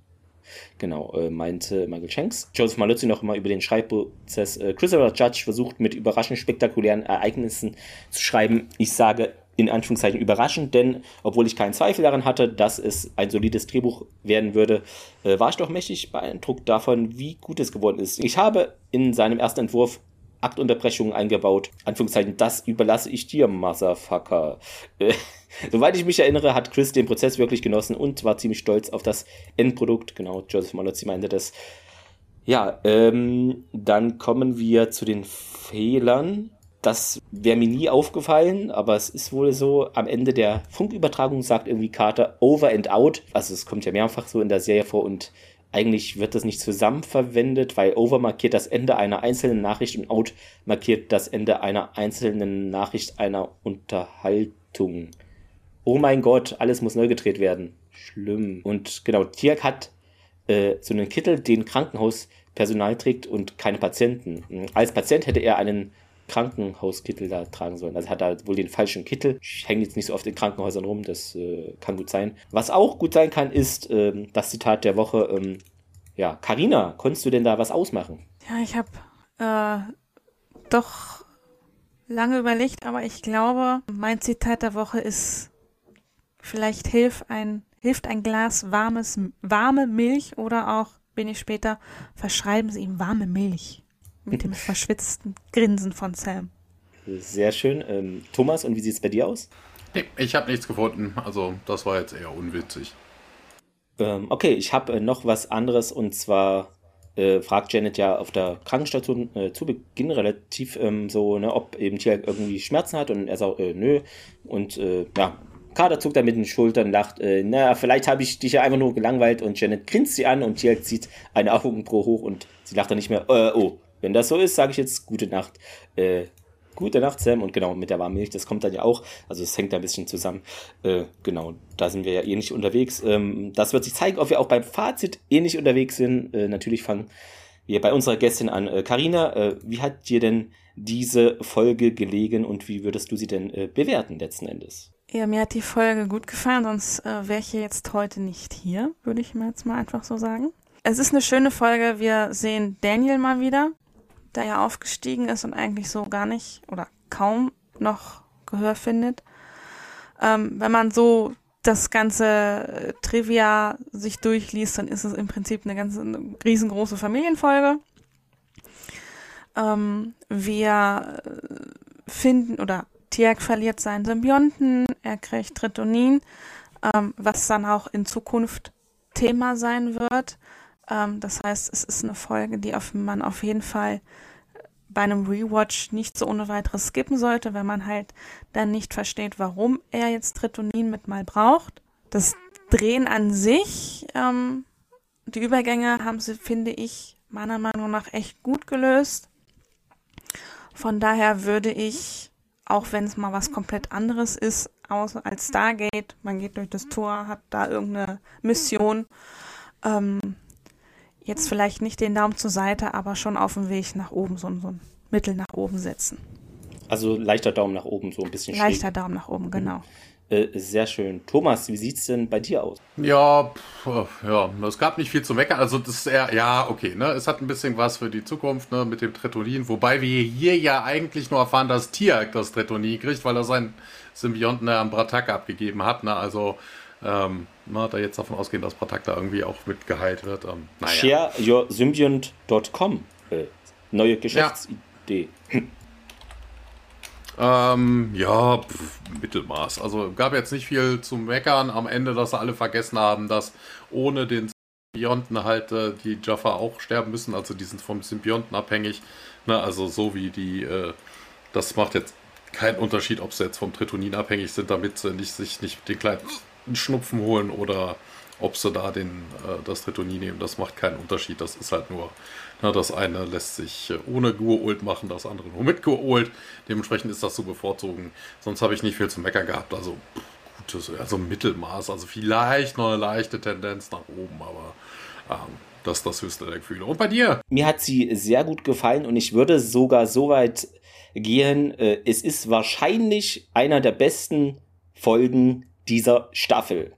Genau, äh, meinte Michael Shanks. Joseph Maluzzi noch mal über den Schreibprozess. Äh, Christopher Judge versucht mit überraschend spektakulären Ereignissen zu schreiben. Ich sage in Anführungszeichen überraschend, denn obwohl ich keinen Zweifel daran hatte, dass es ein solides Drehbuch werden würde, äh, war ich doch mächtig beeindruckt davon, wie gut es geworden ist. Ich habe in seinem ersten Entwurf Aktunterbrechungen eingebaut. Anführungszeichen, das überlasse ich dir, Motherfucker. Äh, soweit ich mich erinnere, hat Chris den Prozess wirklich genossen und war ziemlich stolz auf das Endprodukt. Genau, Joseph Malozzi meinte das. Ja, ähm, dann kommen wir zu den Fehlern das wäre mir nie aufgefallen, aber es ist wohl so, am Ende der Funkübertragung sagt irgendwie Carter over and out. Also es kommt ja mehrfach so in der Serie vor und eigentlich wird das nicht zusammen verwendet, weil over markiert das Ende einer einzelnen Nachricht und out markiert das Ende einer einzelnen Nachricht einer Unterhaltung. Oh mein Gott, alles muss neu gedreht werden. Schlimm. Und genau, Tiak hat äh, so einen Kittel, den Krankenhauspersonal trägt und keine Patienten. Als Patient hätte er einen Krankenhauskittel da tragen sollen. Also hat er wohl den falschen Kittel. Ich hänge jetzt nicht so oft in Krankenhäusern rum, das äh, kann gut sein. Was auch gut sein kann, ist ähm, das Zitat der Woche. Ähm, ja, Karina, konntest du denn da was ausmachen? Ja, ich habe äh, doch lange überlegt, aber ich glaube, mein Zitat der Woche ist: Vielleicht hilft ein hilft ein Glas warmes warme Milch oder auch wenig später verschreiben sie ihm warme Milch mit dem verschwitzten Grinsen von Sam. Sehr schön. Ähm, Thomas, und wie sieht es bei dir aus? Nee, ich habe nichts gefunden. Also, das war jetzt eher unwitzig. Ähm, okay, ich habe äh, noch was anderes und zwar äh, fragt Janet ja auf der Krankenstation äh, zu Beginn relativ ähm, so, ne, ob eben Tier irgendwie Schmerzen hat und er sagt, äh, nö. Und äh, ja, Kader zuckt dann mit den Schultern, lacht, äh, naja, vielleicht habe ich dich ja einfach nur gelangweilt und Janet grinst sie an und Tier zieht eine Augenbro hoch und sie lacht dann nicht mehr, äh, oh, wenn das so ist, sage ich jetzt gute Nacht. Äh, gute Nacht, Sam. Und genau, mit der warmen Milch, das kommt dann ja auch. Also es hängt da ein bisschen zusammen. Äh, genau, da sind wir ja ähnlich unterwegs. Ähm, das wird sich zeigen, ob wir auch beim Fazit ähnlich unterwegs sind. Äh, natürlich fangen wir bei unserer Gästin an. Karina, äh, äh, wie hat dir denn diese Folge gelegen und wie würdest du sie denn äh, bewerten letzten Endes? Ja, mir hat die Folge gut gefallen, sonst äh, wäre ich hier jetzt heute nicht hier, würde ich mir jetzt mal einfach so sagen. Es ist eine schöne Folge. Wir sehen Daniel mal wieder der ja aufgestiegen ist und eigentlich so gar nicht oder kaum noch Gehör findet. Ähm, wenn man so das ganze äh, Trivia sich durchliest, dann ist es im Prinzip eine ganz eine riesengroße Familienfolge. Ähm, wir äh, finden oder Tiak verliert seinen Symbionten, er kriegt Tritonin, ähm, was dann auch in Zukunft Thema sein wird. Ähm, das heißt, es ist eine Folge, die auf, man auf jeden Fall bei einem Rewatch nicht so ohne weiteres skippen sollte, wenn man halt dann nicht versteht, warum er jetzt Tritonin mit mal braucht. Das Drehen an sich, ähm, die Übergänge haben sie, finde ich, meiner Meinung nach echt gut gelöst. Von daher würde ich, auch wenn es mal was komplett anderes ist, außer als Stargate, man geht durch das Tor, hat da irgendeine Mission, ähm, jetzt vielleicht nicht den Daumen zur Seite, aber schon auf dem Weg nach oben, so, so ein Mittel nach oben setzen. Also leichter Daumen nach oben, so ein bisschen Leichter schräg. Daumen nach oben, genau. Äh, sehr schön. Thomas, wie sieht es denn bei dir aus? Ja, pff, ja, es gab nicht viel zu meckern. Also das ist eher, ja, okay, ne? Es hat ein bisschen was für die Zukunft, ne, mit dem Tretolin, wobei wir hier ja eigentlich nur erfahren, dass Tiak das Tretolin kriegt, weil er seinen Symbionten am Bratak abgegeben hat. Ne? Also ähm, na, da jetzt davon ausgehen, dass Bratak da irgendwie auch mitgeheilt wird. Ähm, naja. ShareYourSymbiont.com äh, Neue Geschäftsidee. Ja. Ähm, ja, pf, Mittelmaß. Also gab jetzt nicht viel zu meckern. Am Ende, dass sie alle vergessen haben, dass ohne den Symbionten halt äh, die Jaffa auch sterben müssen. Also die sind vom Symbionten abhängig. Ne? Also so wie die, äh, das macht jetzt keinen Unterschied, ob sie jetzt vom Tritonin abhängig sind, damit sie nicht, sich nicht den kleinen Schnupfen holen oder ob sie da den, äh, das Tritonin nehmen. Das macht keinen Unterschied. Das ist halt nur na, das eine lässt sich äh, ohne Guold machen, das andere nur mit Guold. Dementsprechend ist das zu bevorzugen. Sonst habe ich nicht viel zu meckern gehabt. Also gutes, also Mittelmaß. Also vielleicht noch eine leichte Tendenz nach oben, aber ähm, das ist das höchste der Gefühle. Und bei dir? Mir hat sie sehr gut gefallen und ich würde sogar so weit gehen. Äh, es ist wahrscheinlich einer der besten Folgen dieser Staffel.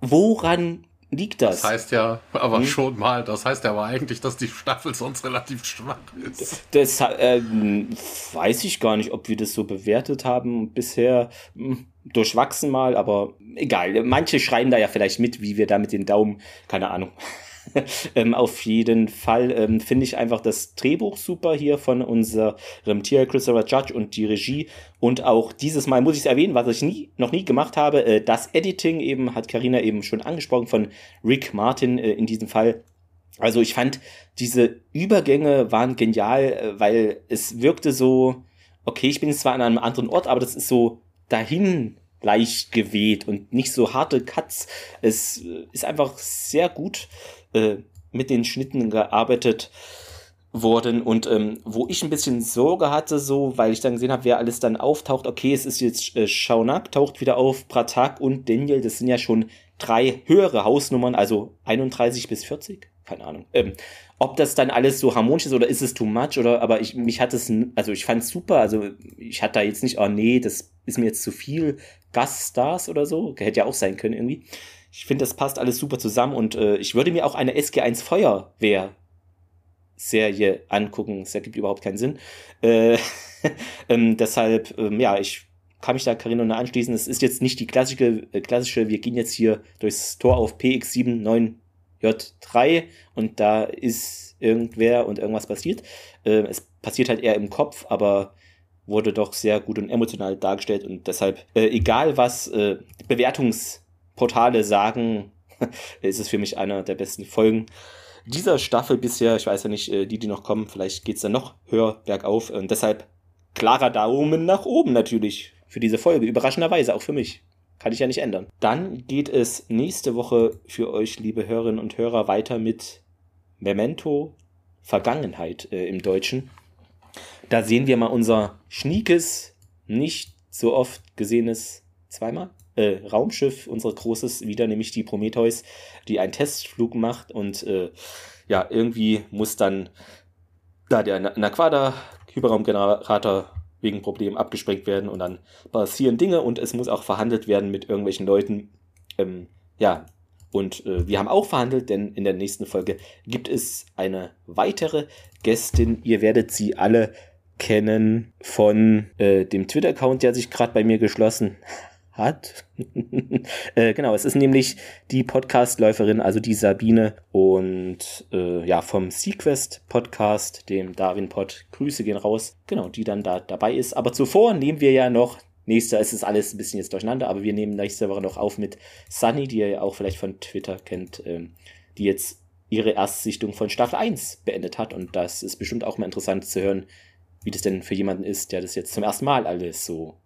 Woran liegt das? Das heißt ja aber hm? schon mal, das heißt ja aber eigentlich, dass die Staffel sonst relativ schwach ist. Das ähm, weiß ich gar nicht, ob wir das so bewertet haben bisher. Hm, durchwachsen mal, aber egal. Manche schreien da ja vielleicht mit, wie wir da mit den Daumen, keine Ahnung. ähm, auf jeden Fall ähm, finde ich einfach das Drehbuch super hier von unserem Tier Christopher Judge und die Regie. Und auch dieses Mal muss ich es erwähnen, was ich nie, noch nie gemacht habe. Äh, das Editing eben hat Karina eben schon angesprochen von Rick Martin äh, in diesem Fall. Also ich fand, diese Übergänge waren genial, äh, weil es wirkte so, okay, ich bin zwar an einem anderen Ort, aber das ist so dahin leicht geweht und nicht so harte Cuts. Es äh, ist einfach sehr gut äh, mit den Schnitten gearbeitet worden und ähm, wo ich ein bisschen Sorge hatte, so, weil ich dann gesehen habe, wer alles dann auftaucht. Okay, es ist jetzt äh, Shaunak taucht wieder auf, Pratak und Daniel, das sind ja schon drei höhere Hausnummern, also 31 bis 40, keine Ahnung. Ähm, ob das dann alles so harmonisch ist oder ist es too much oder, aber ich, mich hat es, also ich fand es super, also ich hatte da jetzt nicht, oh nee, das ist mir jetzt zu viel Gaststars oder so, hätte ja auch sein können irgendwie. Ich finde, das passt alles super zusammen und äh, ich würde mir auch eine SG1 Feuerwehr Serie angucken. Das ergibt überhaupt keinen Sinn. Äh, ähm, deshalb, ähm, ja, ich kann mich da Carino anschließen. Es ist jetzt nicht die klassische, äh, klassische, wir gehen jetzt hier durchs Tor auf PX79J3 und da ist irgendwer und irgendwas passiert. Äh, es passiert halt eher im Kopf, aber wurde doch sehr gut und emotional dargestellt und deshalb, äh, egal was äh, Bewertungs- Portale sagen, ist es für mich einer der besten Folgen dieser Staffel bisher. Ich weiß ja nicht, äh, die, die noch kommen, vielleicht geht es dann noch höher bergauf. Und deshalb klarer Daumen nach oben natürlich für diese Folge. Überraschenderweise auch für mich. Kann ich ja nicht ändern. Dann geht es nächste Woche für euch, liebe Hörerinnen und Hörer, weiter mit Memento Vergangenheit äh, im Deutschen. Da sehen wir mal unser schniekes, nicht so oft gesehenes zweimal äh, Raumschiff, unser großes, wieder nämlich die Prometheus, die einen Testflug macht und äh, ja, irgendwie muss dann da der Naquada Hyperraumgenerator wegen Problemen abgesprengt werden und dann passieren Dinge und es muss auch verhandelt werden mit irgendwelchen Leuten. Ähm, ja, und äh, wir haben auch verhandelt, denn in der nächsten Folge gibt es eine weitere Gästin. Ihr werdet sie alle kennen von äh, dem Twitter-Account, der sich gerade bei mir geschlossen hat. äh, genau, es ist nämlich die Podcastläuferin, also die Sabine und äh, ja, vom Sequest Podcast, dem Darwin Pod, Grüße gehen raus, genau, die dann da dabei ist. Aber zuvor nehmen wir ja noch, nächste, es ist alles ein bisschen jetzt durcheinander, aber wir nehmen nächste Woche noch auf mit Sunny, die ihr ja auch vielleicht von Twitter kennt, ähm, die jetzt ihre Erstsichtung von Staffel 1 beendet hat und das ist bestimmt auch mal interessant zu hören, wie das denn für jemanden ist, der das jetzt zum ersten Mal alles so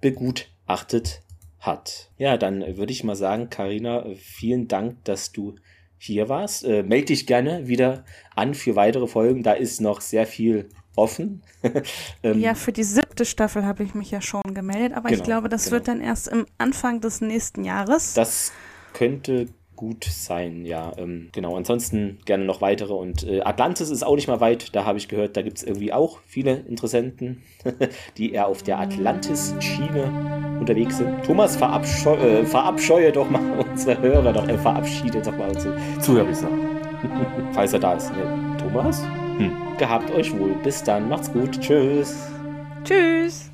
begutachtet hat. Ja, dann würde ich mal sagen, Karina, vielen Dank, dass du hier warst. Äh, meld dich gerne wieder an für weitere Folgen. Da ist noch sehr viel offen. ähm, ja, für die siebte Staffel habe ich mich ja schon gemeldet, aber genau, ich glaube, das genau. wird dann erst im Anfang des nächsten Jahres. Das könnte gut sein, ja. Ähm, genau, ansonsten gerne noch weitere. Und äh, Atlantis ist auch nicht mal weit, da habe ich gehört, da gibt es irgendwie auch viele Interessenten, die eher auf der Atlantis-Schiene unterwegs sind. Thomas, verabscheu äh, verabscheue doch mal unsere Hörer, doch, äh, verabschiede doch mal unsere Zuhörer, falls er da ist. Ne? Thomas? Hm. Gehabt euch wohl. Bis dann, macht's gut. Tschüss. Tschüss.